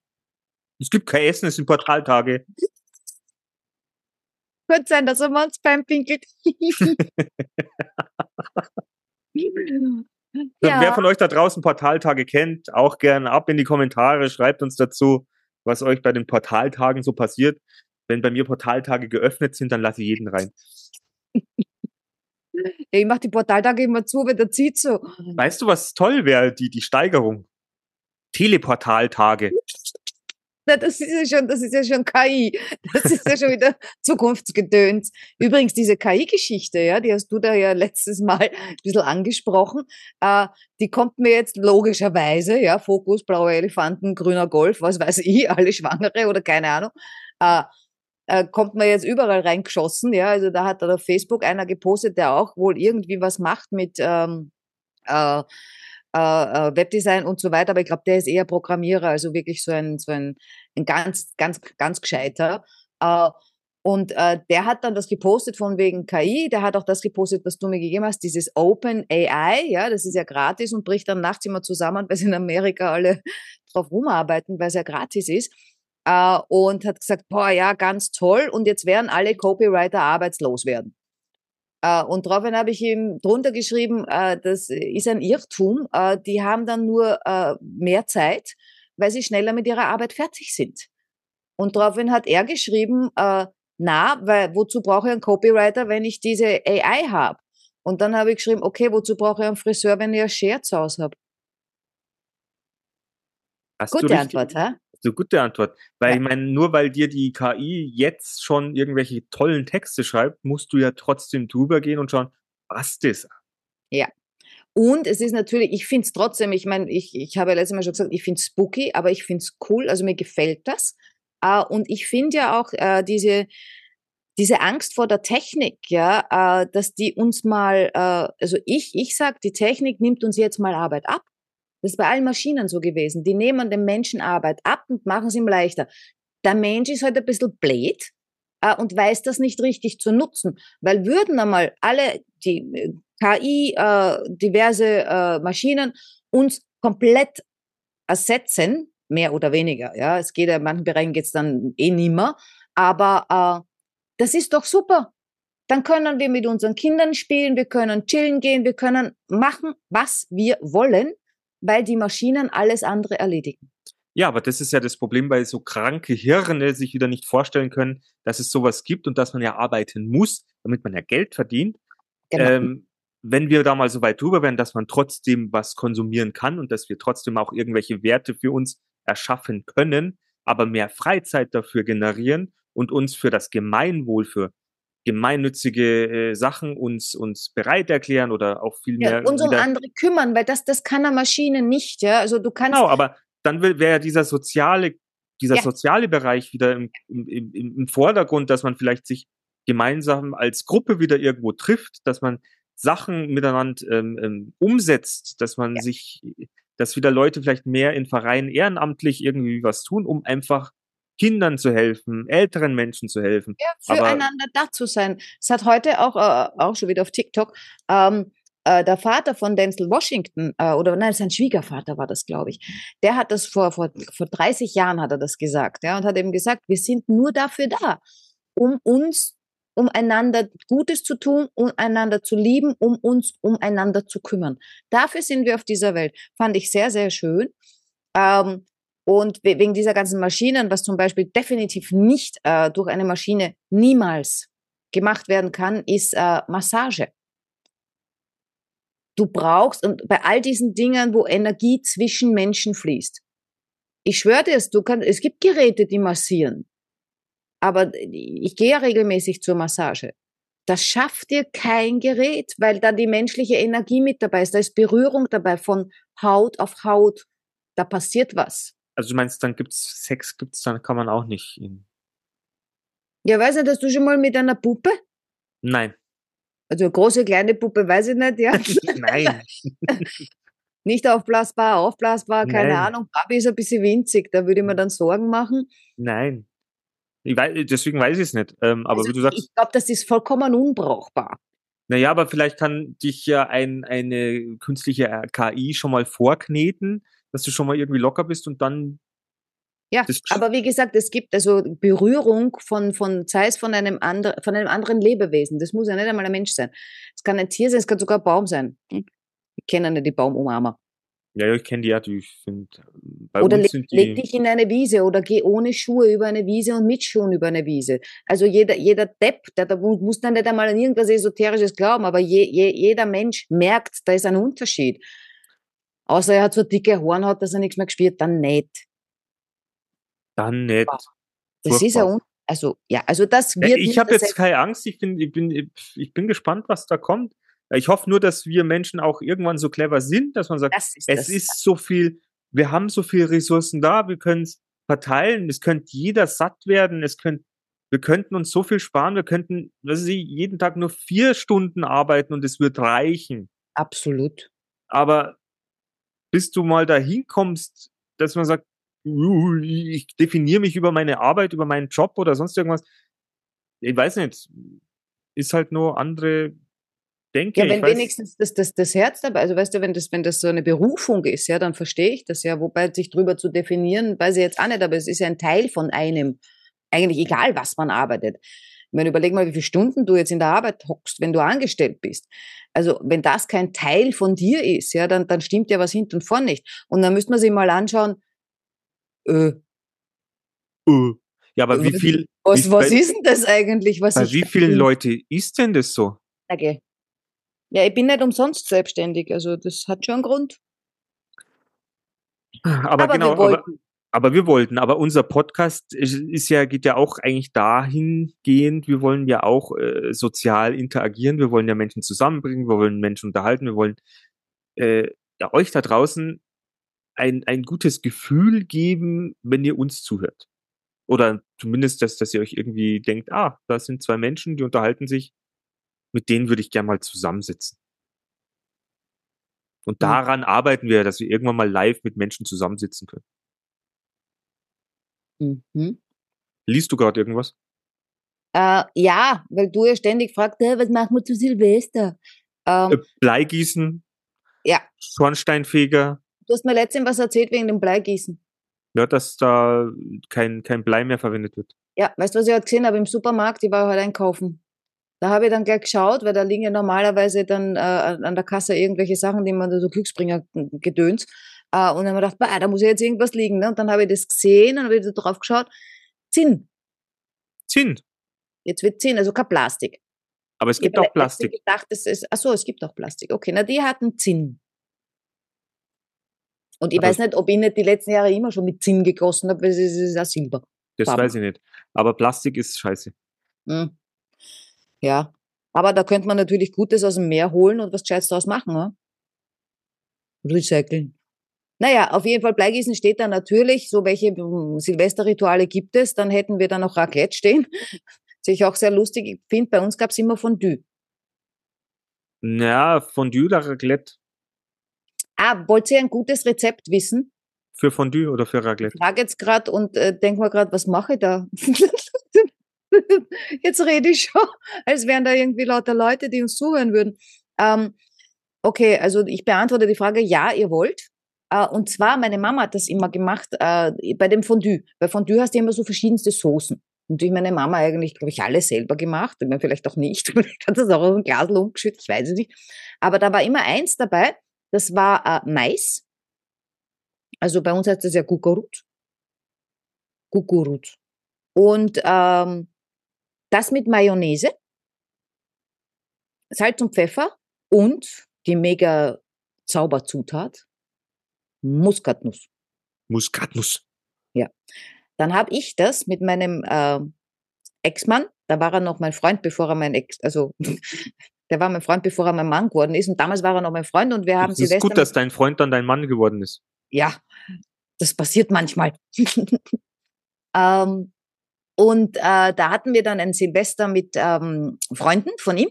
Es gibt kein Essen, es sind Portaltage. Könnte sein, dass er mal ins Bein pinkelt. ja. Wer von euch da draußen Portaltage kennt, auch gerne ab in die Kommentare, schreibt uns dazu, was euch bei den Portaltagen so passiert. Wenn bei mir Portaltage geöffnet sind, dann lasse ich jeden rein. Ich mache die Portaltage immer zu, wenn der zieht so. Weißt du, was toll wäre, die, die Steigerung? Teleportaltage. Na, das ist ja schon, das ist ja schon KI. Das ist ja schon wieder Zukunftsgedöns. Übrigens, diese KI-Geschichte, ja, die hast du da ja letztes Mal ein bisschen angesprochen, äh, die kommt mir jetzt logischerweise, ja, Fokus, blaue Elefanten, grüner Golf, was weiß ich, alle Schwangere oder keine Ahnung, äh, äh, kommt man jetzt überall reingeschossen. Ja, also da hat da auf Facebook einer gepostet, der auch wohl irgendwie was macht mit ähm, äh, äh, äh, Webdesign und so weiter. Aber ich glaube, der ist eher Programmierer, also wirklich so ein, so ein, ein ganz, ganz, ganz gescheiter. Äh, und äh, der hat dann das gepostet von wegen KI, der hat auch das gepostet, was du mir gegeben hast, dieses Open AI, ja, das ist ja gratis und bricht dann nachts immer zusammen, weil sie in Amerika alle drauf rumarbeiten, weil es ja gratis ist äh, und hat gesagt, boah, ja, ganz toll und jetzt werden alle Copywriter arbeitslos werden. Äh, und daraufhin habe ich ihm drunter geschrieben, äh, das ist ein Irrtum. Äh, die haben dann nur äh, mehr Zeit, weil sie schneller mit ihrer Arbeit fertig sind. Und daraufhin hat er geschrieben, äh, na, weil wozu brauche ich einen Copywriter, wenn ich diese AI habe? Und dann habe ich geschrieben, okay, wozu brauche ich einen Friseur, wenn ich ein Hause habe? Gute Antwort, hä? Eine gute Antwort. Weil ja. ich meine, nur weil dir die KI jetzt schon irgendwelche tollen Texte schreibt, musst du ja trotzdem drüber gehen und schauen, was das? Ja. Und es ist natürlich, ich finde es trotzdem, ich meine, ich, ich habe ja letztes Mal schon gesagt, ich finde es spooky, aber ich finde es cool, also mir gefällt das. Uh, und ich finde ja auch uh, diese, diese Angst vor der Technik, ja, uh, dass die uns mal, also ich, ich sag, die Technik nimmt uns jetzt mal Arbeit ab. Das ist bei allen Maschinen so gewesen. Die nehmen dem Menschen Arbeit ab und machen es ihm leichter. Der Mensch ist halt ein bisschen blöd äh, und weiß das nicht richtig zu nutzen. Weil würden einmal alle die äh, KI, äh, diverse äh, Maschinen uns komplett ersetzen, mehr oder weniger. Ja, es geht ja in manchen Bereichen geht's dann eh nimmer. Aber äh, das ist doch super. Dann können wir mit unseren Kindern spielen, wir können chillen gehen, wir können machen, was wir wollen weil die Maschinen alles andere erledigen. Ja, aber das ist ja das Problem, weil so kranke Hirne sich wieder nicht vorstellen können, dass es sowas gibt und dass man ja arbeiten muss, damit man ja Geld verdient. Genau. Ähm, wenn wir da mal so weit drüber wären, dass man trotzdem was konsumieren kann und dass wir trotzdem auch irgendwelche Werte für uns erschaffen können, aber mehr Freizeit dafür generieren und uns für das Gemeinwohl, für gemeinnützige äh, Sachen uns uns bereit erklären oder auch viel mehr ja, uns um andere kümmern, weil das das kann eine Maschine nicht, ja. Also du kannst Genau, aber dann wäre dieser soziale dieser ja. soziale Bereich wieder im, im, im, im Vordergrund, dass man vielleicht sich gemeinsam als Gruppe wieder irgendwo trifft, dass man Sachen miteinander ähm, ähm, umsetzt, dass man ja. sich, dass wieder Leute vielleicht mehr in Vereinen ehrenamtlich irgendwie was tun, um einfach Kindern zu helfen, älteren Menschen zu helfen. Ja, füreinander da zu sein. Es hat heute auch, äh, auch schon wieder auf TikTok, ähm, äh, der Vater von Denzel Washington, äh, oder nein, sein Schwiegervater war das, glaube ich, der hat das vor, vor, vor 30 Jahren hat er das gesagt, ja, und hat eben gesagt, wir sind nur dafür da, um uns, um einander Gutes zu tun, um einander zu lieben, um uns umeinander zu kümmern. Dafür sind wir auf dieser Welt. Fand ich sehr, sehr schön. Ähm, und wegen dieser ganzen Maschinen, was zum Beispiel definitiv nicht äh, durch eine Maschine niemals gemacht werden kann, ist äh, Massage. Du brauchst, und bei all diesen Dingen, wo Energie zwischen Menschen fließt, ich schwöre dir, du kannst, es gibt Geräte, die massieren. Aber ich gehe ja regelmäßig zur Massage. Das schafft dir kein Gerät, weil da die menschliche Energie mit dabei ist. Da ist Berührung dabei von Haut auf Haut. Da passiert was. Also du meinst, dann gibt's Sex, gibt's dann kann man auch nicht. In ja, weiß nicht, hast du schon mal mit einer Puppe? Nein. Also große, kleine Puppe, weiß ich nicht, ja. Nein. nicht aufblasbar, aufblasbar, keine Nein. Ahnung. Barbie ist ein bisschen winzig, da würde ich mir dann Sorgen machen. Nein. Weiß, deswegen weiß ich es nicht. Ähm, aber also wie du sagst, ich glaube, das ist vollkommen unbrauchbar. naja, aber vielleicht kann dich ja ein, eine künstliche äh, KI schon mal vorkneten, dass du schon mal irgendwie locker bist und dann Ja, aber wie gesagt, es gibt also Berührung von, von sei es von einem, andre, von einem anderen Lebewesen. Das muss ja nicht einmal ein Mensch sein. Es kann ein Tier sein, es kann sogar ein Baum sein. Hm? Ich kenne nicht die Baumumarmer. Ja, ja, ich kenne die ja, die sind bei Oder uns leg, sind leg die. dich in eine Wiese oder geh ohne Schuhe über eine Wiese und mit Schuhen über eine Wiese. Also jeder, jeder Depp, der, mu- muss dann nicht einmal an irgendwas Esoterisches glauben, aber je, je, jeder Mensch merkt, da ist ein Unterschied. Außer er hat so dicke Hornhaut, dass er nichts mehr gespürt, dann nicht. Dann nicht. Das ist ja, Furchtbar. un also, ja, also das Ja, wird ich habe jetzt keine Angst. Ich bin, ich bin, ich bin gespannt, was da kommt. Ich hoffe nur, dass wir Menschen auch irgendwann so clever sind, dass man sagt, ist es das. ist so viel, wir haben so viele Ressourcen da, wir können es verteilen, es könnte jeder satt werden, es könnte, wir könnten uns so viel sparen, wir könnten, was ich, jeden Tag nur vier Stunden arbeiten und es wird reichen. Absolut. Aber bis du mal dahin kommst, dass man sagt, "Uh, ich definiere mich über meine Arbeit, über meinen Job oder sonst irgendwas, ich weiß nicht, ist halt nur andere Denke. Ja, wenn wenigstens das, das, das Herz dabei, also weißt du, wenn das, wenn das so eine Berufung ist, ja, dann verstehe ich das ja. Wobei sich drüber zu definieren, weiß ich jetzt auch nicht, aber es ist ja ein Teil von einem. Eigentlich egal, was man arbeitet. Ich meine, überleg mal, wie viele Stunden du jetzt in der Arbeit hockst, wenn du angestellt bist. Also, wenn das kein Teil von dir ist, ja, dann, dann stimmt ja was hinten und vorn nicht. Und dann müsste man sich mal anschauen, äh, Uh, ja, aber wie was- viel, was, wie, was bei, ist denn das eigentlich, was bei wie vielen? Leute ist denn das so? sage? Ja, ich bin nicht umsonst selbstständig, also das hat schon einen Grund. Aber, Aber genau, aber. Aber wir wollten, aber unser Podcast ist ist ja, geht ja auch eigentlich dahingehend, wir wollen ja auch äh, sozial interagieren, wir wollen ja Menschen zusammenbringen, wir wollen Menschen unterhalten, wir wollen äh, ja, euch da draußen ein, ein gutes Gefühl geben, wenn ihr uns zuhört. Oder zumindest, dass, dass ihr euch irgendwie denkt, ah, da sind zwei Menschen, die unterhalten sich, mit denen würde ich gerne mal zusammensitzen. Und Mhm. daran arbeiten wir, dass wir irgendwann mal live mit Menschen zusammensitzen können. Mhm. Liest du gerade irgendwas? Äh, ja, weil du ja ständig fragst, "Hä, was machen wir zu Silvester? Ähm, Äh, Bleigießen, ja, Schornsteinfeger, du hast mir letztens was erzählt wegen dem Bleigießen. ja, dass da kein, kein Blei mehr verwendet wird. Ja, weißt du, was ich heute gesehen habe im Supermarkt? Ich war heute einkaufen. Da habe ich dann gleich geschaut, weil da liegen ja normalerweise dann äh, an der Kasse irgendwelche Sachen, die man da so Glücksbringer gedöns. Äh, und dann habe ich gedacht, bah, da muss ja jetzt irgendwas liegen. Ne? Und dann habe ich das gesehen und habe ich da drauf geschaut. Zinn. Zinn. Jetzt wird Zinn, also kein Plastik. Aber es Ich gibt habe auch Plastik. letztens gedacht, es ist, ach so, es gibt auch Plastik. Okay, na, die hatten Zinn. Und ich Aber weiß nicht, ob ich nicht die letzten Jahre immer schon mit Zinn gegossen habe, weil es ist, ja Silber. Das Farben. weiß ich nicht. Aber Plastik ist scheiße. Hm. Ja, aber da könnte man natürlich Gutes aus dem Meer holen und was Gescheites draus machen, ne? Recyceln. Naja, auf jeden Fall Bleigießen steht da natürlich. So welche ähm, Silvesterrituale gibt es. Dann hätten wir da noch Raclette stehen. Was ich auch sehr lustig Ich finde. Bei uns gab es immer Fondue. Ja, Fondue oder Raclette? Ah, wollt ihr ein gutes Rezept wissen? Für Fondue oder für Raclette? Ich frage jetzt gerade und äh, denk mal gerade, was mache ich da? jetzt rede ich schon, als wären da irgendwie lauter Leute, die uns zuhören würden. Ähm, Okay, also ich beantworte die Frage, ja, ihr wollt. Äh, und zwar, meine Mama hat das immer gemacht äh, bei dem Fondue. Bei Fondue hast du immer so verschiedenste Soßen. Und durch meine Mama eigentlich, glaube ich, alles selber gemacht. Ich meine, vielleicht auch nicht. Vielleicht hat das auch aus dem Glas umgeschüttet, ich weiß es nicht. Aber da war immer eins dabei, das war äh, Mais. Also bei uns heißt das ja Kukurut. Kukurut. Und ähm, das mit Mayonnaise, Salz und Pfeffer und die mega Zauberzutat, Muskatnuss. Muskatnuss. Ja. Dann habe ich das mit meinem äh, Ex-Mann, da war er noch mein Freund, bevor er mein Ex, also der war mein Freund, bevor er mein Mann geworden ist. Und damals war er noch mein Freund und wir haben Es ist gut, dass dein Freund dann dein Mann geworden ist. Ja, das passiert manchmal. ähm, und äh, da hatten wir dann ein Silvester mit ähm, Freunden von ihm.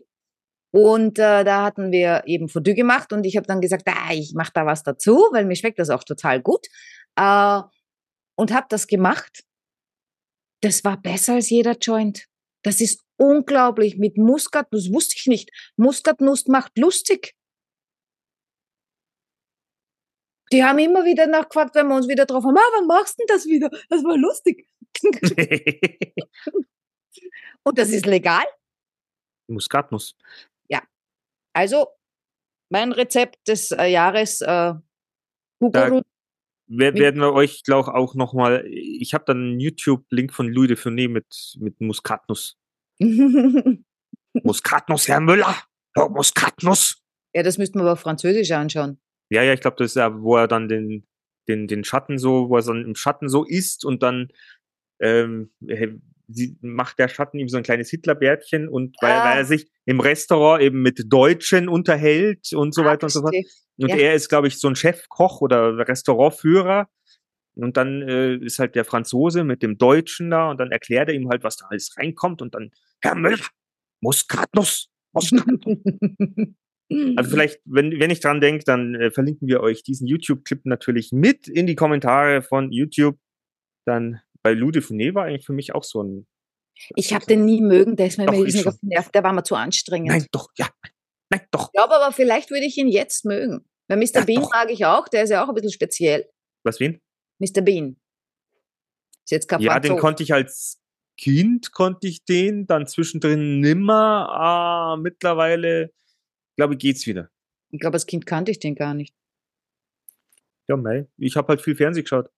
Und äh, da hatten wir eben Fondue gemacht und ich habe dann gesagt, ah, ich mache da was dazu, weil mir schmeckt das auch total gut. Äh, und habe das gemacht. Das war besser als jeder Joint. Das ist unglaublich mit Muskatnuss, wusste ich nicht. Muskatnuss macht lustig. Die haben immer wieder nachgefragt, wenn wir uns wieder drauf haben, ah, wann machst du denn das wieder? Das war lustig. Und das ist legal. Muskatnuss. Also, mein Rezept des äh, Jahres, äh, Da Kukurut. wer- werden wir euch, glaube ich, auch nochmal. Ich habe dann einen YouTube-Link von Louis de Funès mit, mit Muskatnuss. Muskatnuss, Herr Müller! Oh, Muskatnuss! ja, das müssten wir aber auf Französisch anschauen. Ja, ja, ich glaube, das ist ja, wo er dann den, den, den Schatten so, wo er dann im Schatten so isst und dann ähm, äh, sie macht der Schatten ihm so ein kleines Hitlerbärtchen und weil, Ah. weil er sich im Restaurant eben mit Deutschen unterhält und so Ah, weiter und so fort. Und Ja. er ist, glaube ich, so ein Chefkoch oder Restaurantführer. Und dann äh, ist halt der Franzose mit dem Deutschen da und dann erklärt er ihm halt, was da alles reinkommt und dann, Herr Müller, Muskatnuss, Muskatnuss. Also vielleicht, wenn, wenn ich dran denke, dann äh, verlinken wir euch diesen YouTube-Clip natürlich mit in die Kommentare von YouTube. Dann bei Louis de Funès war eigentlich für mich auch so ein. Ich habe den nie mögen, der ist mir Doch, immer auf den Nerv, der war mir zu anstrengend. Nein, doch, ja, nein, doch. Ich glaube aber, vielleicht würde ich ihn jetzt mögen. Weil Mr. Ja, Bean doch. mag ich auch, der ist ja auch ein bisschen speziell. Was wen? Mr. Bean. Ist jetzt kein Ja, den konnte ich als Kind, konnte ich den, dann zwischendrin nimmer. Ah, mittlerweile, glaube ich, geht's wieder. Ich glaube, als Kind kannte ich den gar nicht. Ja, mei. Ich habe halt viel Fernsehen geschaut.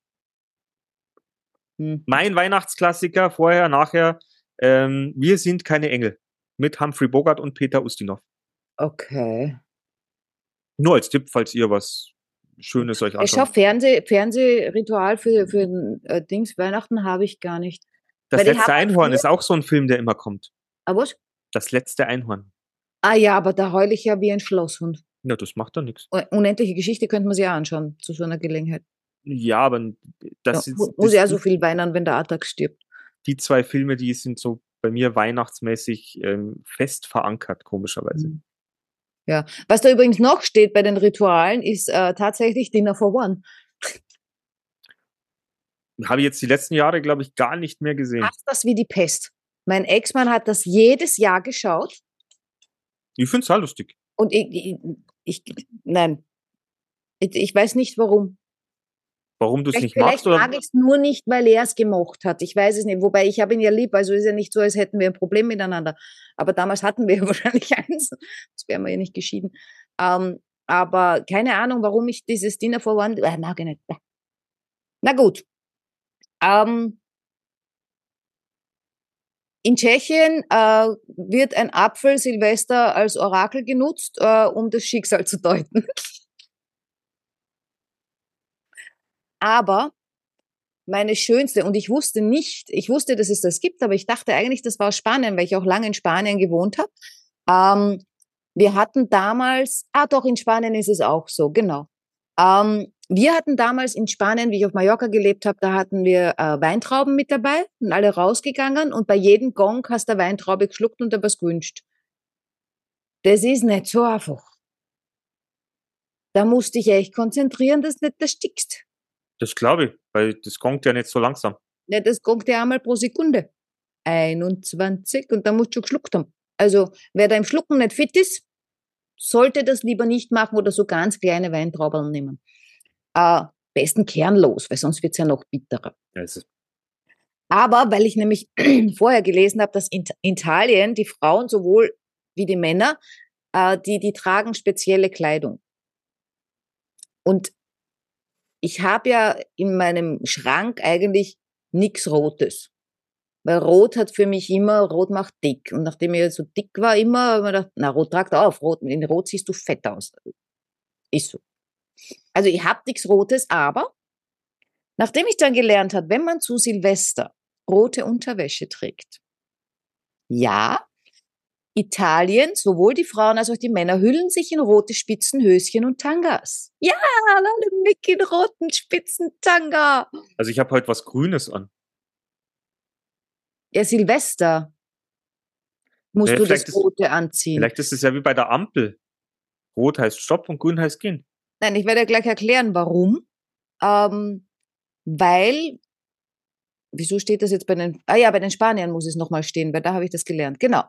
Hm. Mein Weihnachtsklassiker, vorher, nachher, ähm, Wir sind keine Engel. Mit Humphrey Bogart und Peter Ustinov. Okay. Nur als Tipp, falls ihr was Schönes euch Ich schau anschaut. Fernseh, Fernsehritual für, für äh, Dings Weihnachten habe ich gar nicht. Das weil letzte Einhorn ist auch so ein Film, der immer kommt. Ah, was? Das letzte Einhorn. Ah ja, aber da heule ich ja wie ein Schlosshund. Ja, das macht doch nichts. Un- Unendliche Geschichte könnte man sich auch anschauen, zu so einer Gelegenheit. Ja, aber das, ja, ist, mu- das muss ja so viel weinen, wenn der Attack stirbt. die zwei Filme, die sind so bei mir weihnachtsmäßig ähm, fest verankert, komischerweise. Mhm. Ja. Was da übrigens noch steht bei den Ritualen, ist äh, tatsächlich Dinner for One. Habe ich jetzt die letzten Jahre, glaube ich, gar nicht mehr gesehen. Hasst das wie die Pest. Mein Ex-Mann hat das jedes Jahr geschaut Ich finde es auch lustig. und ich, ich, ich nein, ich, ich weiß nicht warum. Warum du es nicht magst? vielleicht Oder? mag ich es nur nicht, weil er es gemocht hat. Ich weiß es nicht. Wobei ich habe ihn ja lieb, also ist ja nicht so, als hätten wir ein Problem miteinander. Aber damals hatten wir wahrscheinlich eins. Das wären wir ja nicht geschieden. Ähm, aber keine Ahnung, warum ich dieses Dinner for One, äh, mag ich nicht. Na gut. Ähm, in Tschechien äh, wird ein Apfel Silvester als Orakel genutzt, äh, um das Schicksal zu deuten. Aber meine schönste, und ich wusste nicht, ich wusste, dass es das gibt, aber ich dachte eigentlich, das war Spanien, weil ich auch lange in Spanien gewohnt habe. Ähm, wir hatten damals, ah doch, in Spanien ist es auch so, genau. Ähm, wir hatten damals in Spanien, wie ich auf Mallorca gelebt habe, da hatten wir äh, Weintrauben mit dabei und alle rausgegangen und bei jedem Gong hast du Weintraube geschluckt und dir was gewünscht. Das ist nicht so einfach. Da musst dich echt konzentrieren, dass du nicht erstickst. Das glaube ich, weil das kommt ja nicht so langsam. Ja, das kommt ja einmal pro Sekunde. 21 und dann musst du schon geschluckt haben. Also, wer da im Schlucken nicht fit ist, sollte das lieber nicht machen oder so ganz kleine Weintrauben nehmen. Äh, besten kernlos, weil sonst wird es ja noch bitterer. Also, Aber weil ich nämlich vorher gelesen habe, dass in Italien die Frauen sowohl wie die Männer, äh, die, die tragen spezielle Kleidung. Und ich habe ja in meinem Schrank eigentlich nichts Rotes. Weil Rot hat für mich immer, Rot macht dick. Und nachdem ich so dick war, immer, habe ich mir gedacht, na, Rot tragt auf, Rot, in Rot siehst du fett aus. Ist so. Also ich habe nichts Rotes, aber nachdem ich dann gelernt habe, wenn man zu Silvester rote Unterwäsche trägt, ja, Italien, sowohl die Frauen als auch die Männer hüllen sich in rote Spitzenhöschen und Tangas. Ja, alle Mick in roten Spitzentanga. also ich habe heute was Grünes an. Ja, Silvester musst Ja, du das vielleicht ist- Rote anziehen. Vielleicht ist es ja wie bei der Ampel. Rot heißt Stopp und grün heißt gehen. Nein, ich werde dir gleich erklären, warum. Ähm, weil, wieso steht das jetzt bei den, ah ja, bei den Spaniern muss es nochmal stehen, weil da habe ich das gelernt. Genau.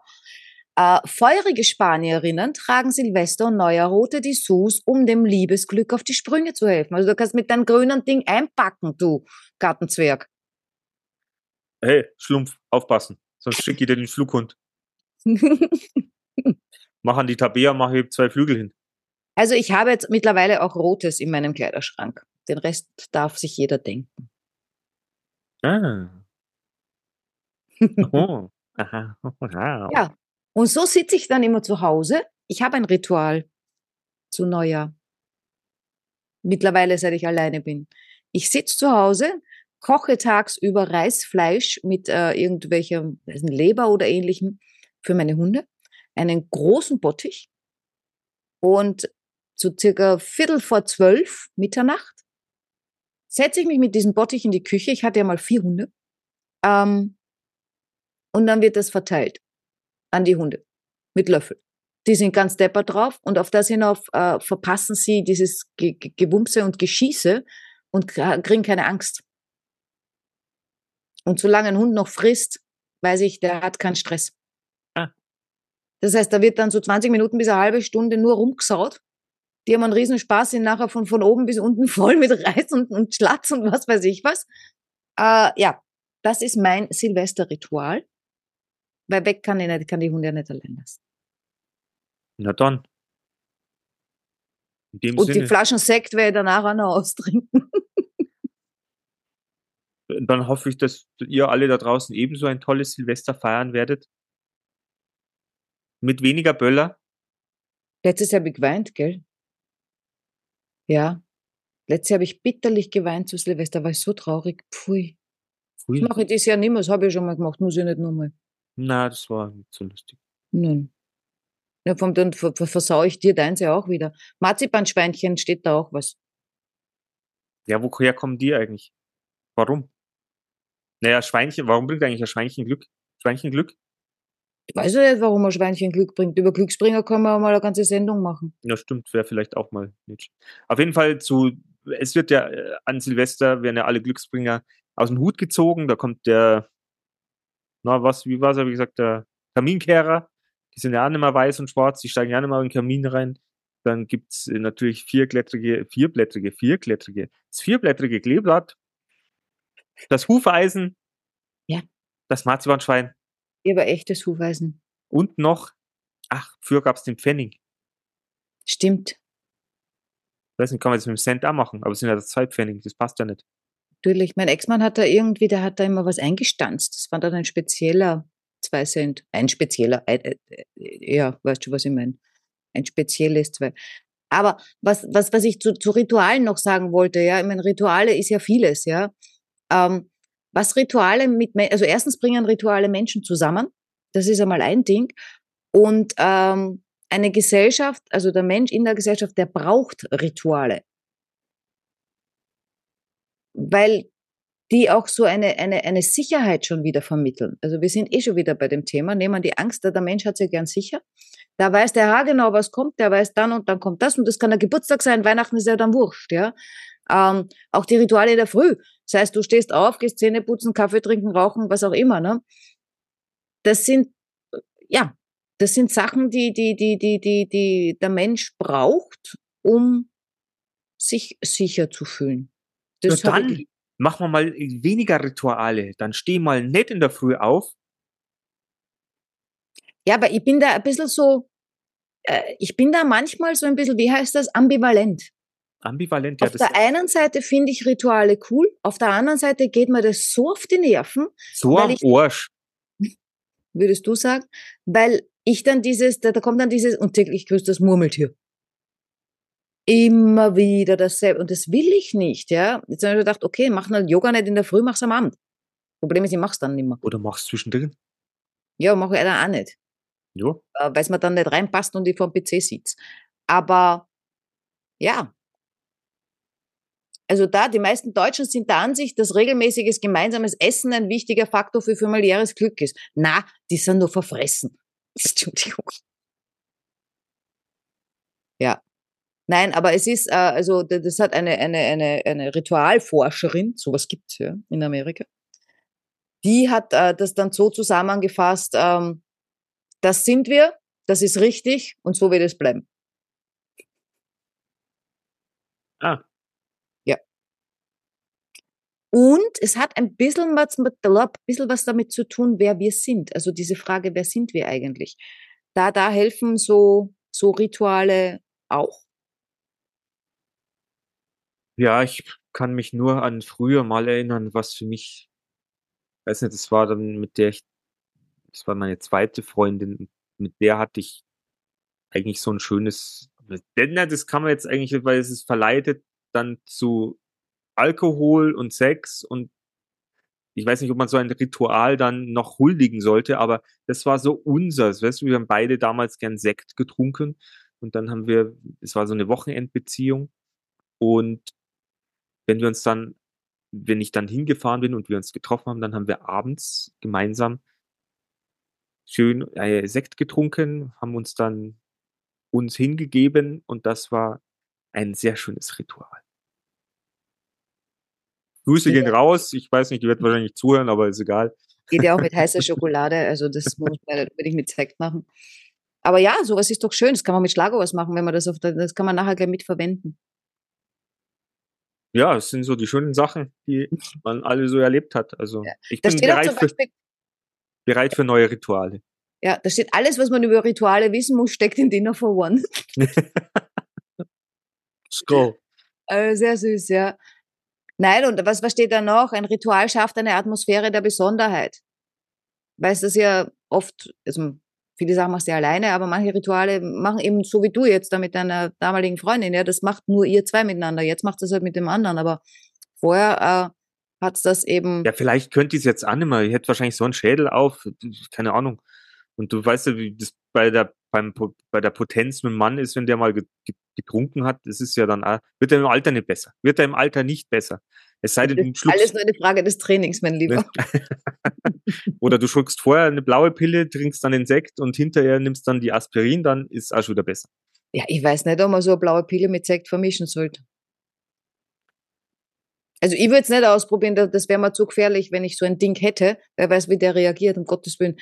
Äh, feurige Spanierinnen tragen Silvester und Neujahr rote Dessous, um dem Liebesglück auf die Sprünge zu helfen. Also du kannst mit deinem grünen Ding einpacken, du Gartenzwerg. Hey, Schlumpf, aufpassen. Sonst schicke ich dir den Flughund. Mach an die Tabea, mach ich zwei Flügel hin. also ich habe jetzt mittlerweile auch Rotes in meinem Kleiderschrank. Den Rest darf sich jeder denken. Ah. Oh. Aha. Aha. Ja. Und so sitze ich dann immer zu Hause. Ich habe ein Ritual zu Neujahr. Mittlerweile, seit ich alleine bin. Ich sitze zu Hause, koche tagsüber Reisfleisch mit äh, nicht, Leber oder ähnlichem für meine Hunde, einen großen Bottich und zu circa Viertel vor zwölf Mitternacht setze ich mich mit diesem Bottich in die Küche. Ich hatte ja mal vier Hunde. Ähm, und dann wird das verteilt an die Hunde mit Löffel. Die sind ganz deppert drauf und auf das hinauf äh, verpassen sie dieses Ge Ge Gewumse und Geschieße und kriegen keine Angst. Und solange ein Hund noch frisst, weiß ich, der hat keinen Stress. Ah. Das heißt, da wird dann so 20 Minuten bis eine halbe Stunde nur rumgesaut. Die haben einen riesen Spaß, sind nachher von, von oben bis unten voll mit Reis und, und Schlatz und was weiß ich was. Äh, ja, das ist mein Silvesterritual. Weil weg kann ich nicht, kann die Hunde ja nicht allein lassen. Na dann. Und die Sinne, Flaschen Sekt werde ich danach auch noch austrinken. dann hoffe ich, dass ihr alle da draußen ebenso ein tolles Silvester feiern werdet. Mit weniger Böller. Letztes Jahr habe ich geweint, gell? Ja. Letztes Jahr habe ich bitterlich geweint zu Silvester, war ich so traurig. Pfui. Pfui. Das mache ich dieses Jahr nicht mehr, das habe ich schon mal gemacht, muss ich nicht nochmal. Na, das war nicht so lustig. Nein. Ja, vom, dann ver- ver- versau ich dir deins ja auch wieder. Marzipanschweinchen steht da auch was. Ja, woher kommen die eigentlich? Warum? Naja, Schweinchen, warum bringt eigentlich ein Schweinchen Glück? Schweinchen Glück? Ich weiß ja nicht, warum ein Schweinchen Glück bringt. Über Glücksbringer können wir mal eine ganze Sendung machen. Ja, stimmt, wäre vielleicht auch mal nicht. Auf jeden Fall zu, es wird ja äh, an Silvester werden ja alle Glücksbringer aus dem Hut gezogen. Da kommt der, na was, wie war's, habe ich gesagt, der Kaminkehrer. Die sind ja auch nicht mehr weiß und schwarz, die steigen ja nicht mehr in den Kamin rein. Dann gibt's äh, natürlich vierblättrige, vierblättrige, vierblättrige, das vierblättrige Kleeblatt, das Hufeisen, Ja. das Marzipanschwein habe echtes Hufeisen. und noch, ach, früher gab's den Pfennig. Stimmt. Ich weiß nicht, kann man das mit dem Cent auch machen, aber es sind ja zwei Pfennig, das passt ja nicht. Natürlich. Mein Ex-Mann hat da irgendwie, der hat da immer was eingestanzt. Das war dann ein spezieller zwei Cent. Ein spezieller, ein, äh, äh, ja, weißt du, was ich meine? Ein spezielles zwei. Aber was, was, was ich zu, zu Ritualen noch sagen wollte, ja, ich meine, Rituale ist ja vieles, ja. Ähm, was Rituale mit, also erstens bringen Rituale Menschen zusammen. Das ist einmal ein Ding. Und ähm, eine Gesellschaft, also der Mensch in der Gesellschaft, der braucht Rituale. Weil die auch so eine, eine, eine Sicherheit schon wieder vermitteln. Also wir sind eh schon wieder bei dem Thema, nehmen wir die Angst, der Mensch hat sich gern sicher. Da weiß der Herr genau, was kommt, der weiß dann und dann kommt das und das kann der Geburtstag sein, Weihnachten ist ja dann wurscht, ja. Ähm, auch die Rituale in der Früh. Das heißt, du stehst auf, gehst Zähne putzen, Kaffee trinken, rauchen, was auch immer, ne? Das sind, ja, das sind Sachen, die, die, die, die, die, die der Mensch braucht, um sich sicher zu fühlen. Das Na dann machen wir mal weniger Rituale. Dann steh mal nett in der Früh auf. Ja, aber ich bin da ein bisschen so, äh, ich bin da manchmal so ein bisschen, wie heißt das, ambivalent. Ambivalent, ja. Auf der einen Seite finde ich Rituale cool, auf der anderen Seite geht mir das so auf die Nerven. So am Arsch. Würdest du sagen? Weil ich dann dieses, da, da kommt dann dieses, und täglich grüßt das Murmeltier. Immer wieder dasselbe. Und das will ich nicht, ja. Jetzt habe ich gedacht, okay, mach halt Yoga nicht in der Früh, mach's am Abend. Problem ist, ich mach's dann nicht mehr. Oder mach's zwischendrin. Ja, mache ich dann auch nicht. Ja. Äh, Weil es mir dann nicht reinpasst und ich vor dem PC sitze. Aber ja. Also da, die meisten Deutschen sind der Ansicht, dass regelmäßiges gemeinsames Essen ein wichtiger Faktor für familiäres Glück ist. Na, die sind nur verfressen. Entschuldigung. Ja. Nein, aber es ist, äh, also das hat eine, eine, eine, eine Ritualforscherin, sowas gibt es ja in Amerika, die hat äh, das dann so zusammengefasst, ähm, das sind wir, das ist richtig und so wird es bleiben. Ah. Ja. Und es hat ein bisschen was, mit, ein bisschen was damit zu tun, wer wir sind. Also diese Frage, wer sind wir eigentlich? Da, da helfen so, so Rituale auch. Ja, ich kann mich nur an früher mal erinnern, was für mich, weiß nicht, das war dann mit der ich, das war meine zweite Freundin, mit der hatte ich eigentlich so ein schönes, das kann man jetzt eigentlich, weil es ist verleitet dann zu Alkohol und Sex und ich weiß nicht, ob man so ein Ritual dann noch huldigen sollte, aber das war so unseres, weißt du, wir haben beide damals gern Sekt getrunken und dann haben wir, es war so eine Wochenendbeziehung und wenn wir uns dann, wenn ich dann hingefahren bin und wir uns getroffen haben, dann haben wir abends gemeinsam schön äh, Sekt getrunken, haben uns dann uns hingegeben und das war ein sehr schönes Ritual. Grüße gehen raus. Ich weiß nicht, die wird wahrscheinlich zuhören, aber ist egal. Geht ja auch mit heißer Schokolade, also das muss man nicht unbedingt mit Sekt machen. Aber ja, sowas ist doch schön. Das kann man mit Schlagobers machen, wenn man das auf der, das kann man nachher gleich mitverwenden. Ja, es sind so die schönen Sachen, die man alle so erlebt hat. Also ja. ich bin bereit für, bereit für neue Rituale. Ja, da steht alles, was man über Rituale wissen muss, steckt in Dinner for One. Scroll. Also sehr süß, ja. Nein, und was, was steht da noch? Ein Ritual schafft eine Atmosphäre der Besonderheit. Weißt du, das ja oft, also viele sagen, machst du ja alleine, aber manche Rituale machen eben so wie du jetzt da mit deiner damaligen Freundin, ja, das macht nur ihr zwei miteinander. Jetzt macht das halt mit dem anderen, aber vorher äh, hat's das eben. Ja, vielleicht könnte ich es jetzt annehmen. Ich hätte wahrscheinlich so einen Schädel auf, keine Ahnung. Und du weißt ja, wie das bei der, beim, bei der Potenz mit dem Mann ist, wenn der mal getrunken hat, das ist ja dann, auch, wird er im Alter nicht besser. Wird er im Alter nicht besser. Es sei denn, du schluckst. Alles nur eine Frage des Trainings, mein Lieber. Oder du schluckst vorher eine blaue Pille, trinkst dann den Sekt und hinterher nimmst dann die Aspirin, dann ist auch schon wieder besser. Ja, ich weiß nicht, ob man so eine blaue Pille mit Sekt vermischen sollte. Also ich würde es nicht ausprobieren, das wäre mir zu gefährlich, wenn ich so ein Ding hätte. Wer weiß, wie der reagiert, um Gottes Willen.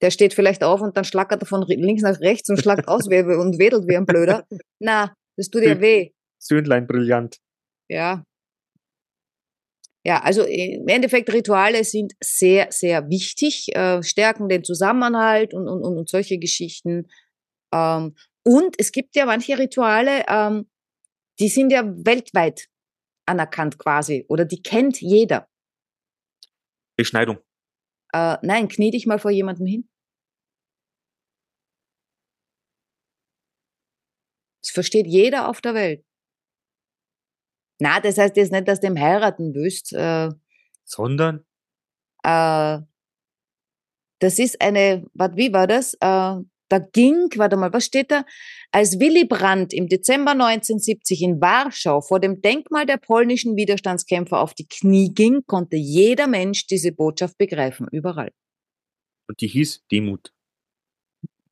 Der steht vielleicht auf und dann schlackert er von links nach rechts und schlagt aus und wedelt wie ein Blöder. Na, das tut ja weh. Söhnlein brillant. Ja. Ja, also im Endeffekt Rituale sind sehr, sehr wichtig, äh, stärken den Zusammenhalt und, und, und, solche Geschichten. Ähm, und es gibt ja manche Rituale, ähm, die sind ja weltweit anerkannt quasi oder die kennt jeder. Beschneidung. Äh, nein, knie dich mal vor jemandem hin. Das versteht jeder auf der Welt. Na, das heißt jetzt nicht, dass du ihm heiraten willst. Äh, Sondern? Äh, das ist eine, wie war das? Äh, da ging, warte mal, was steht da? Als Willy Brandt im Dezember 1970 in Warschau vor dem Denkmal der polnischen Widerstandskämpfer auf die Knie ging, konnte jeder Mensch diese Botschaft begreifen, überall. Und die hieß Demut.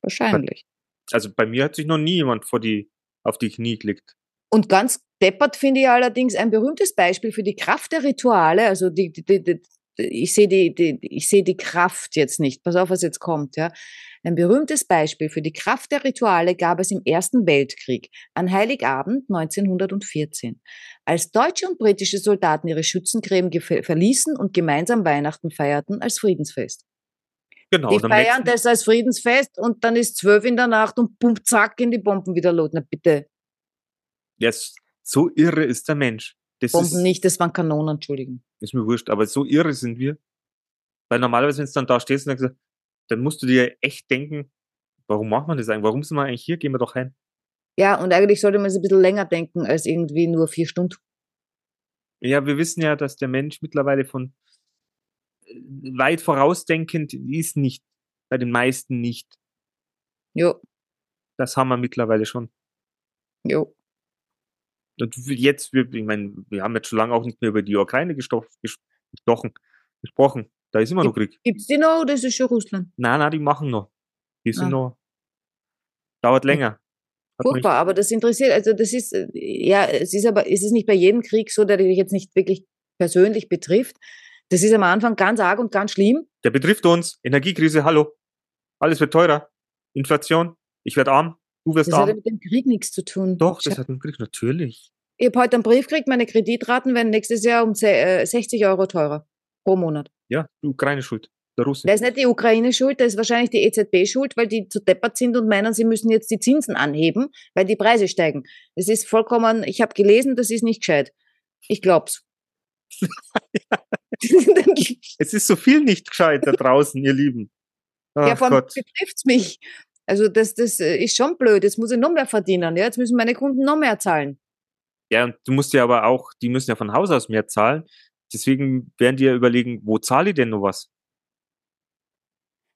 Wahrscheinlich. Also bei mir hat sich noch nie jemand vor die, auf die Knie gelegt. Und ganz deppert finde ich allerdings ein berühmtes Beispiel für die Kraft der Rituale, also die, die, die, ich sehe die, die, ich sehe die Kraft jetzt nicht. Pass auf, was jetzt kommt, ja. Ein berühmtes Beispiel für die Kraft der Rituale gab es im Ersten Weltkrieg, an Heiligabend 1914, als deutsche und britische Soldaten ihre Schützengräben verließen und gemeinsam Weihnachten feierten als Friedensfest. Genau. Die feiern das als Friedensfest und dann ist zwölf in der Nacht und bumm, zack, in die Bomben wieder los. Na bitte. Ja, so irre ist der Mensch. Das Bomben ist, nicht, das waren Kanonen, Entschuldigung. Ist mir wurscht, aber so irre sind wir. Weil normalerweise, wenn du dann da stehst und dann, dann musst du dir echt denken, warum macht man das eigentlich? Warum sind wir eigentlich hier? Gehen wir doch heim. Ja, und eigentlich sollte man es ein bisschen länger denken als irgendwie nur vier Stunden. Ja, wir wissen ja, dass der Mensch mittlerweile von äh, weit vorausdenkend ist nicht. Bei den meisten nicht. Jo. Das haben wir mittlerweile schon. Jo. Und jetzt, wir, ich meine, wir haben jetzt schon lange auch nicht mehr über die Ukraine gestochen, gesprochen. Da ist immer noch Krieg. Gibt's die noch oder ist es schon Russland? Nein, nein, die machen noch. Die sind ah. noch. Dauert länger. Furchtbar, aber das interessiert, also das ist, äh, ja, es ist aber, ist es nicht bei jedem Krieg so, der dich jetzt nicht wirklich persönlich betrifft. Das ist am Anfang ganz arg und ganz schlimm. Der betrifft uns. Energiekrise, hallo. Alles wird teurer. Inflation. Ich werde arm. Du wirst das. Das hat mit dem Krieg nichts zu tun. Doch, das hat mit dem Krieg, natürlich. Ich habe heute einen Brief gekriegt, meine Kreditraten werden nächstes Jahr um 60 äh, Euro teurer pro Monat. Ja, die Ukraine schuld. Der Russe. Das ist nicht die Ukraine schuld, das ist wahrscheinlich die EZB schuld, weil die zu deppert sind und meinen, sie müssen jetzt die Zinsen anheben, weil die Preise steigen. Es ist vollkommen, ich habe gelesen, das ist nicht gescheit. Ich glaub's. es ist so viel nicht gescheit da draußen, ihr Lieben. Ach ja, von betrifft's mich. Also das, das äh, ist schon blöd. Jetzt muss ich noch mehr verdienen. Ja? Jetzt müssen meine Kunden noch mehr zahlen. Ja, und du musst ja aber auch, die müssen ja von Haus aus mehr zahlen. Deswegen werden die ja überlegen, wo zahle ich denn noch was?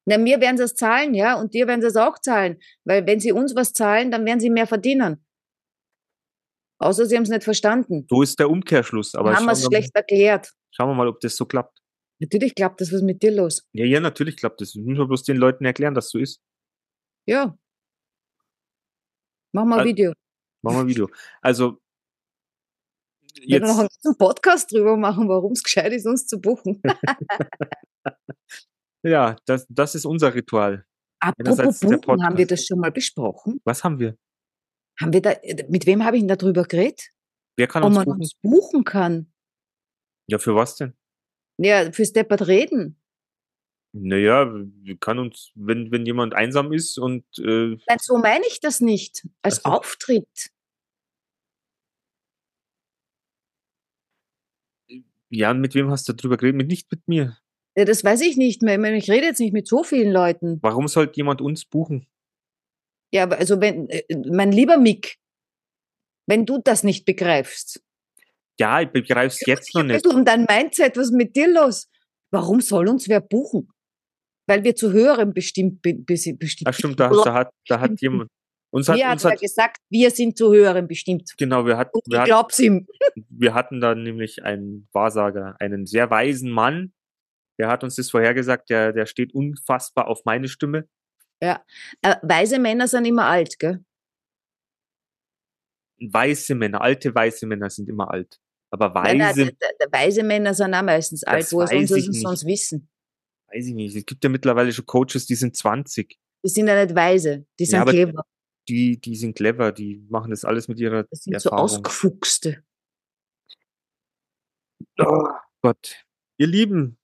Na, mir werden sie es zahlen, ja, und dir werden sie es auch zahlen. Weil wenn sie uns was zahlen, dann werden sie mehr verdienen. Außer sie haben es nicht verstanden. So ist der Umkehrschluss. Aber haben wir es schlecht erklärt. Schauen wir mal, ob das so klappt. Natürlich klappt das. Was mit dir los? Ja, ja, natürlich klappt das. Ich muss bloß den Leuten erklären, dass so ist. Ja. Mach mal ein Video. Mach mal ein Video. Also, jetzt. Wir noch einen Podcast drüber machen, warum es gescheit ist, uns zu buchen. ja, das, das ist unser Ritual. Apropos buchen, haben wir das schon mal besprochen? Was haben wir? Haben wir da, mit wem habe ich denn da drüber geredet? Wer kann Ob uns man buchen? uns buchen kann. Ja, für was denn? Ja, fürs Deppert reden. Naja, kann uns, wenn, wenn jemand einsam ist und. Äh, Nein, so meine ich das nicht. Als also, Auftritt. Ja, und mit wem hast du darüber geredet? Nicht mit mir. Ja, das weiß ich nicht mehr. Ich rede jetzt nicht mit so vielen Leuten. Warum sollte jemand uns buchen? Ja, also wenn, äh, mein lieber Mick, wenn du das nicht begreifst. Ja, ich begreife es jetzt noch nicht. Um dein Mindset, was ist mit dir los? Warum soll uns wer buchen? Weil wir zu höherem bestimmt, bestimmt Ach stimmt, da, da, hat, da hat jemand. Uns hat, uns hat, hat gesagt, wir sind zu höherem bestimmt. Genau, wir hatten. wir glaub's ihm. Wir hatten da nämlich einen Wahrsager, einen sehr weisen Mann, der hat uns das vorhergesagt, der, der steht unfassbar auf meine Stimme. Ja, äh, weise Männer sind immer alt, gell? Weiße Männer, alte weiße Männer sind immer alt. Aber weise. Nein, nein, weise Männer sind auch meistens alt, wo sie sonst wissen? Weiß ich nicht, es gibt ja mittlerweile schon Coaches, die sind 20. Die sind ja nicht weise, die sind ja, clever. Die, die sind clever, die machen das alles mit ihrer das sind Erfahrung. so ausgefuchste. Oh Gott. Ihr Lieben,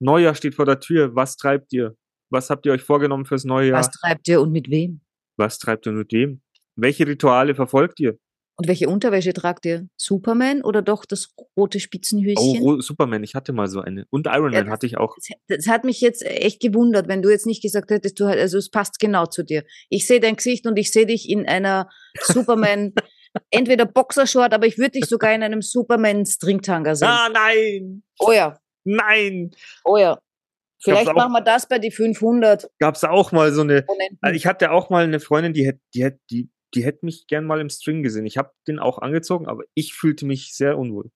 Neujahr steht vor der Tür. Was treibt ihr? Was habt ihr euch vorgenommen fürs neue Jahr? Was treibt ihr und mit wem? Was treibt ihr und mit wem? Welche Rituale verfolgt ihr? Und welche Unterwäsche tragt ihr? Superman oder doch das rote Spitzenhöschen? Oh, Superman, ich hatte mal so eine. Und Iron Man ja, hatte ich auch. Das, das, hat mich jetzt echt gewundert, wenn du jetzt nicht gesagt hättest, du halt, also es passt genau zu dir. Ich sehe dein Gesicht und ich sehe dich in einer Superman, entweder Boxershort, aber ich würde dich sogar in einem Superman Stringtanga sehen. Ah, nein! Oh ja. Nein! Oh ja. Vielleicht machen wir das bei die 500. Gab es auch mal so eine. Ich hatte auch mal eine Freundin, die, die, die, die hätte mich gern mal im String gesehen. Ich habe den auch angezogen, aber ich fühlte mich sehr unwohl.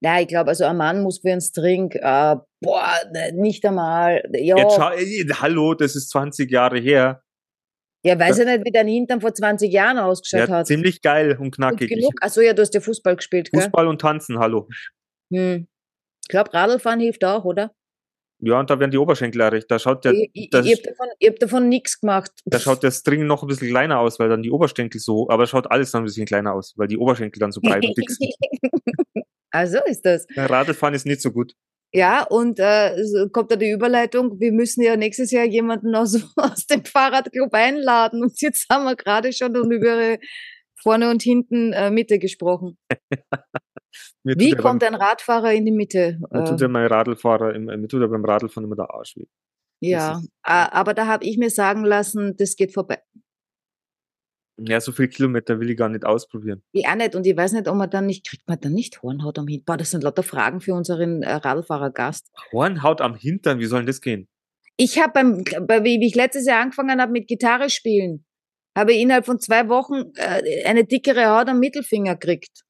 Ja, ich glaube, also ein Mann muss für einen String, äh, boah, ne, nicht einmal. Ja. Jetzt hallo, das ist 20 Jahre her. Ja, weiß ja nicht, wie dein Hintern vor 20 Jahren ausgeschaut ja, hat. Ziemlich geil und knackig. Gut genug. Achso, ja, du hast ja Fußball gespielt, gell? Fußball und Tanzen, hallo. Hm. Ich glaube, Radlfahren hilft auch, oder? Ja, und da werden die Oberschenkel erreicht. Da schaut der, ich ich, das, ich habe davon, hab davon nichts gemacht. da schaut der String noch ein bisschen kleiner aus, weil dann die Oberschenkel so, aber schaut alles dann ein bisschen kleiner aus, weil die Oberschenkel dann so breit und dick sind. also ist das. Ja, Radlfahren ist nicht so gut. Ja, und äh, so kommt da die Überleitung, wir müssen ja nächstes Jahr jemanden aus, aus dem Fahrradclub einladen. Und jetzt haben wir gerade schon über vorne und hinten äh, Mitte gesprochen. Mir Wie kommt beim, ein Radfahrer in die Mitte? mir tut Äh, ja mein Radlfahrer, mir tut ja beim Radlfahren immer der Arsch weh. ja, aber da habe ich mir sagen lassen, das geht vorbei. Ja, so viele Kilometer will ich gar nicht ausprobieren. Ich auch nicht. Und ich weiß nicht, ob man dann nicht, kriegt man dann nicht Hornhaut am Hintern? Boah, das sind lauter Fragen für unseren äh, Radlfahrergast. Hornhaut am Hintern, wie soll denn das gehen? Ich habe beim, bei, wie ich letztes Jahr angefangen habe mit Gitarre spielen, habe ich innerhalb von zwei Wochen äh, eine dickere Haut am Mittelfinger gekriegt.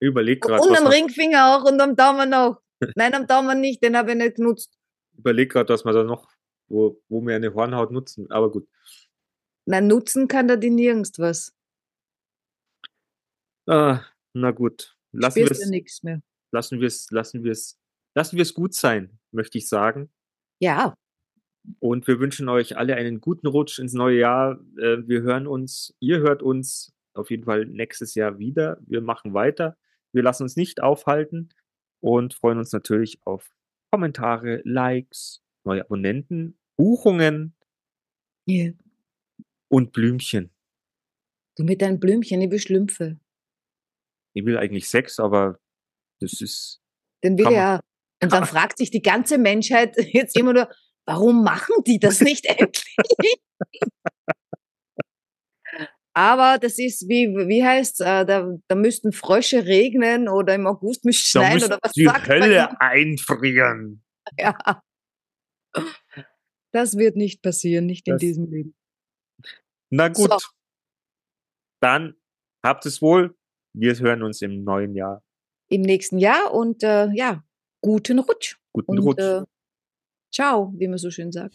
Überleg gerade, und am man- Ringfinger auch und am Daumen auch. Nein, am Daumen nicht, den habe ich nicht genutzt. überleg grad, was man da noch, wo, wo wir eine Hornhaut nutzen. Aber gut. Nein, nutzen kann da die nirgends was. Ah, na gut. Lassen wir es, nichts mehr. lassen wir es, lassen wir es, lassen wir es gut sein, möchte ich sagen. Ja, Und wir wünschen euch alle einen guten Rutsch ins neue Jahr. Äh, Wir hören uns, ihr hört uns auf jeden Fall nächstes Jahr wieder. Wir machen weiter. Wir lassen uns nicht aufhalten und freuen uns natürlich auf Kommentare, Likes, neue Abonnenten, Buchungen yeah. und Blümchen. du mit deinen Blümchen, ich will Schlümpfe. Ich will eigentlich Sex, aber das ist Den will auch. Und dann fragt sich die ganze Menschheit jetzt immer nur, warum machen die das nicht endlich? Aber das ist, wie, wie heißt äh, da, da müssten Frösche regnen oder im August müsste da schneien oder was die sagt man Hölle immer? einfrieren. Ja. Das wird nicht passieren, nicht in Das- diesem Leben. Na gut. So. Dann habt es wohl. Wir hören uns im neuen Jahr. Im nächsten Jahr und äh, ja, guten Rutsch. Guten Und Rutsch. äh, ciao, wie man so schön sagt.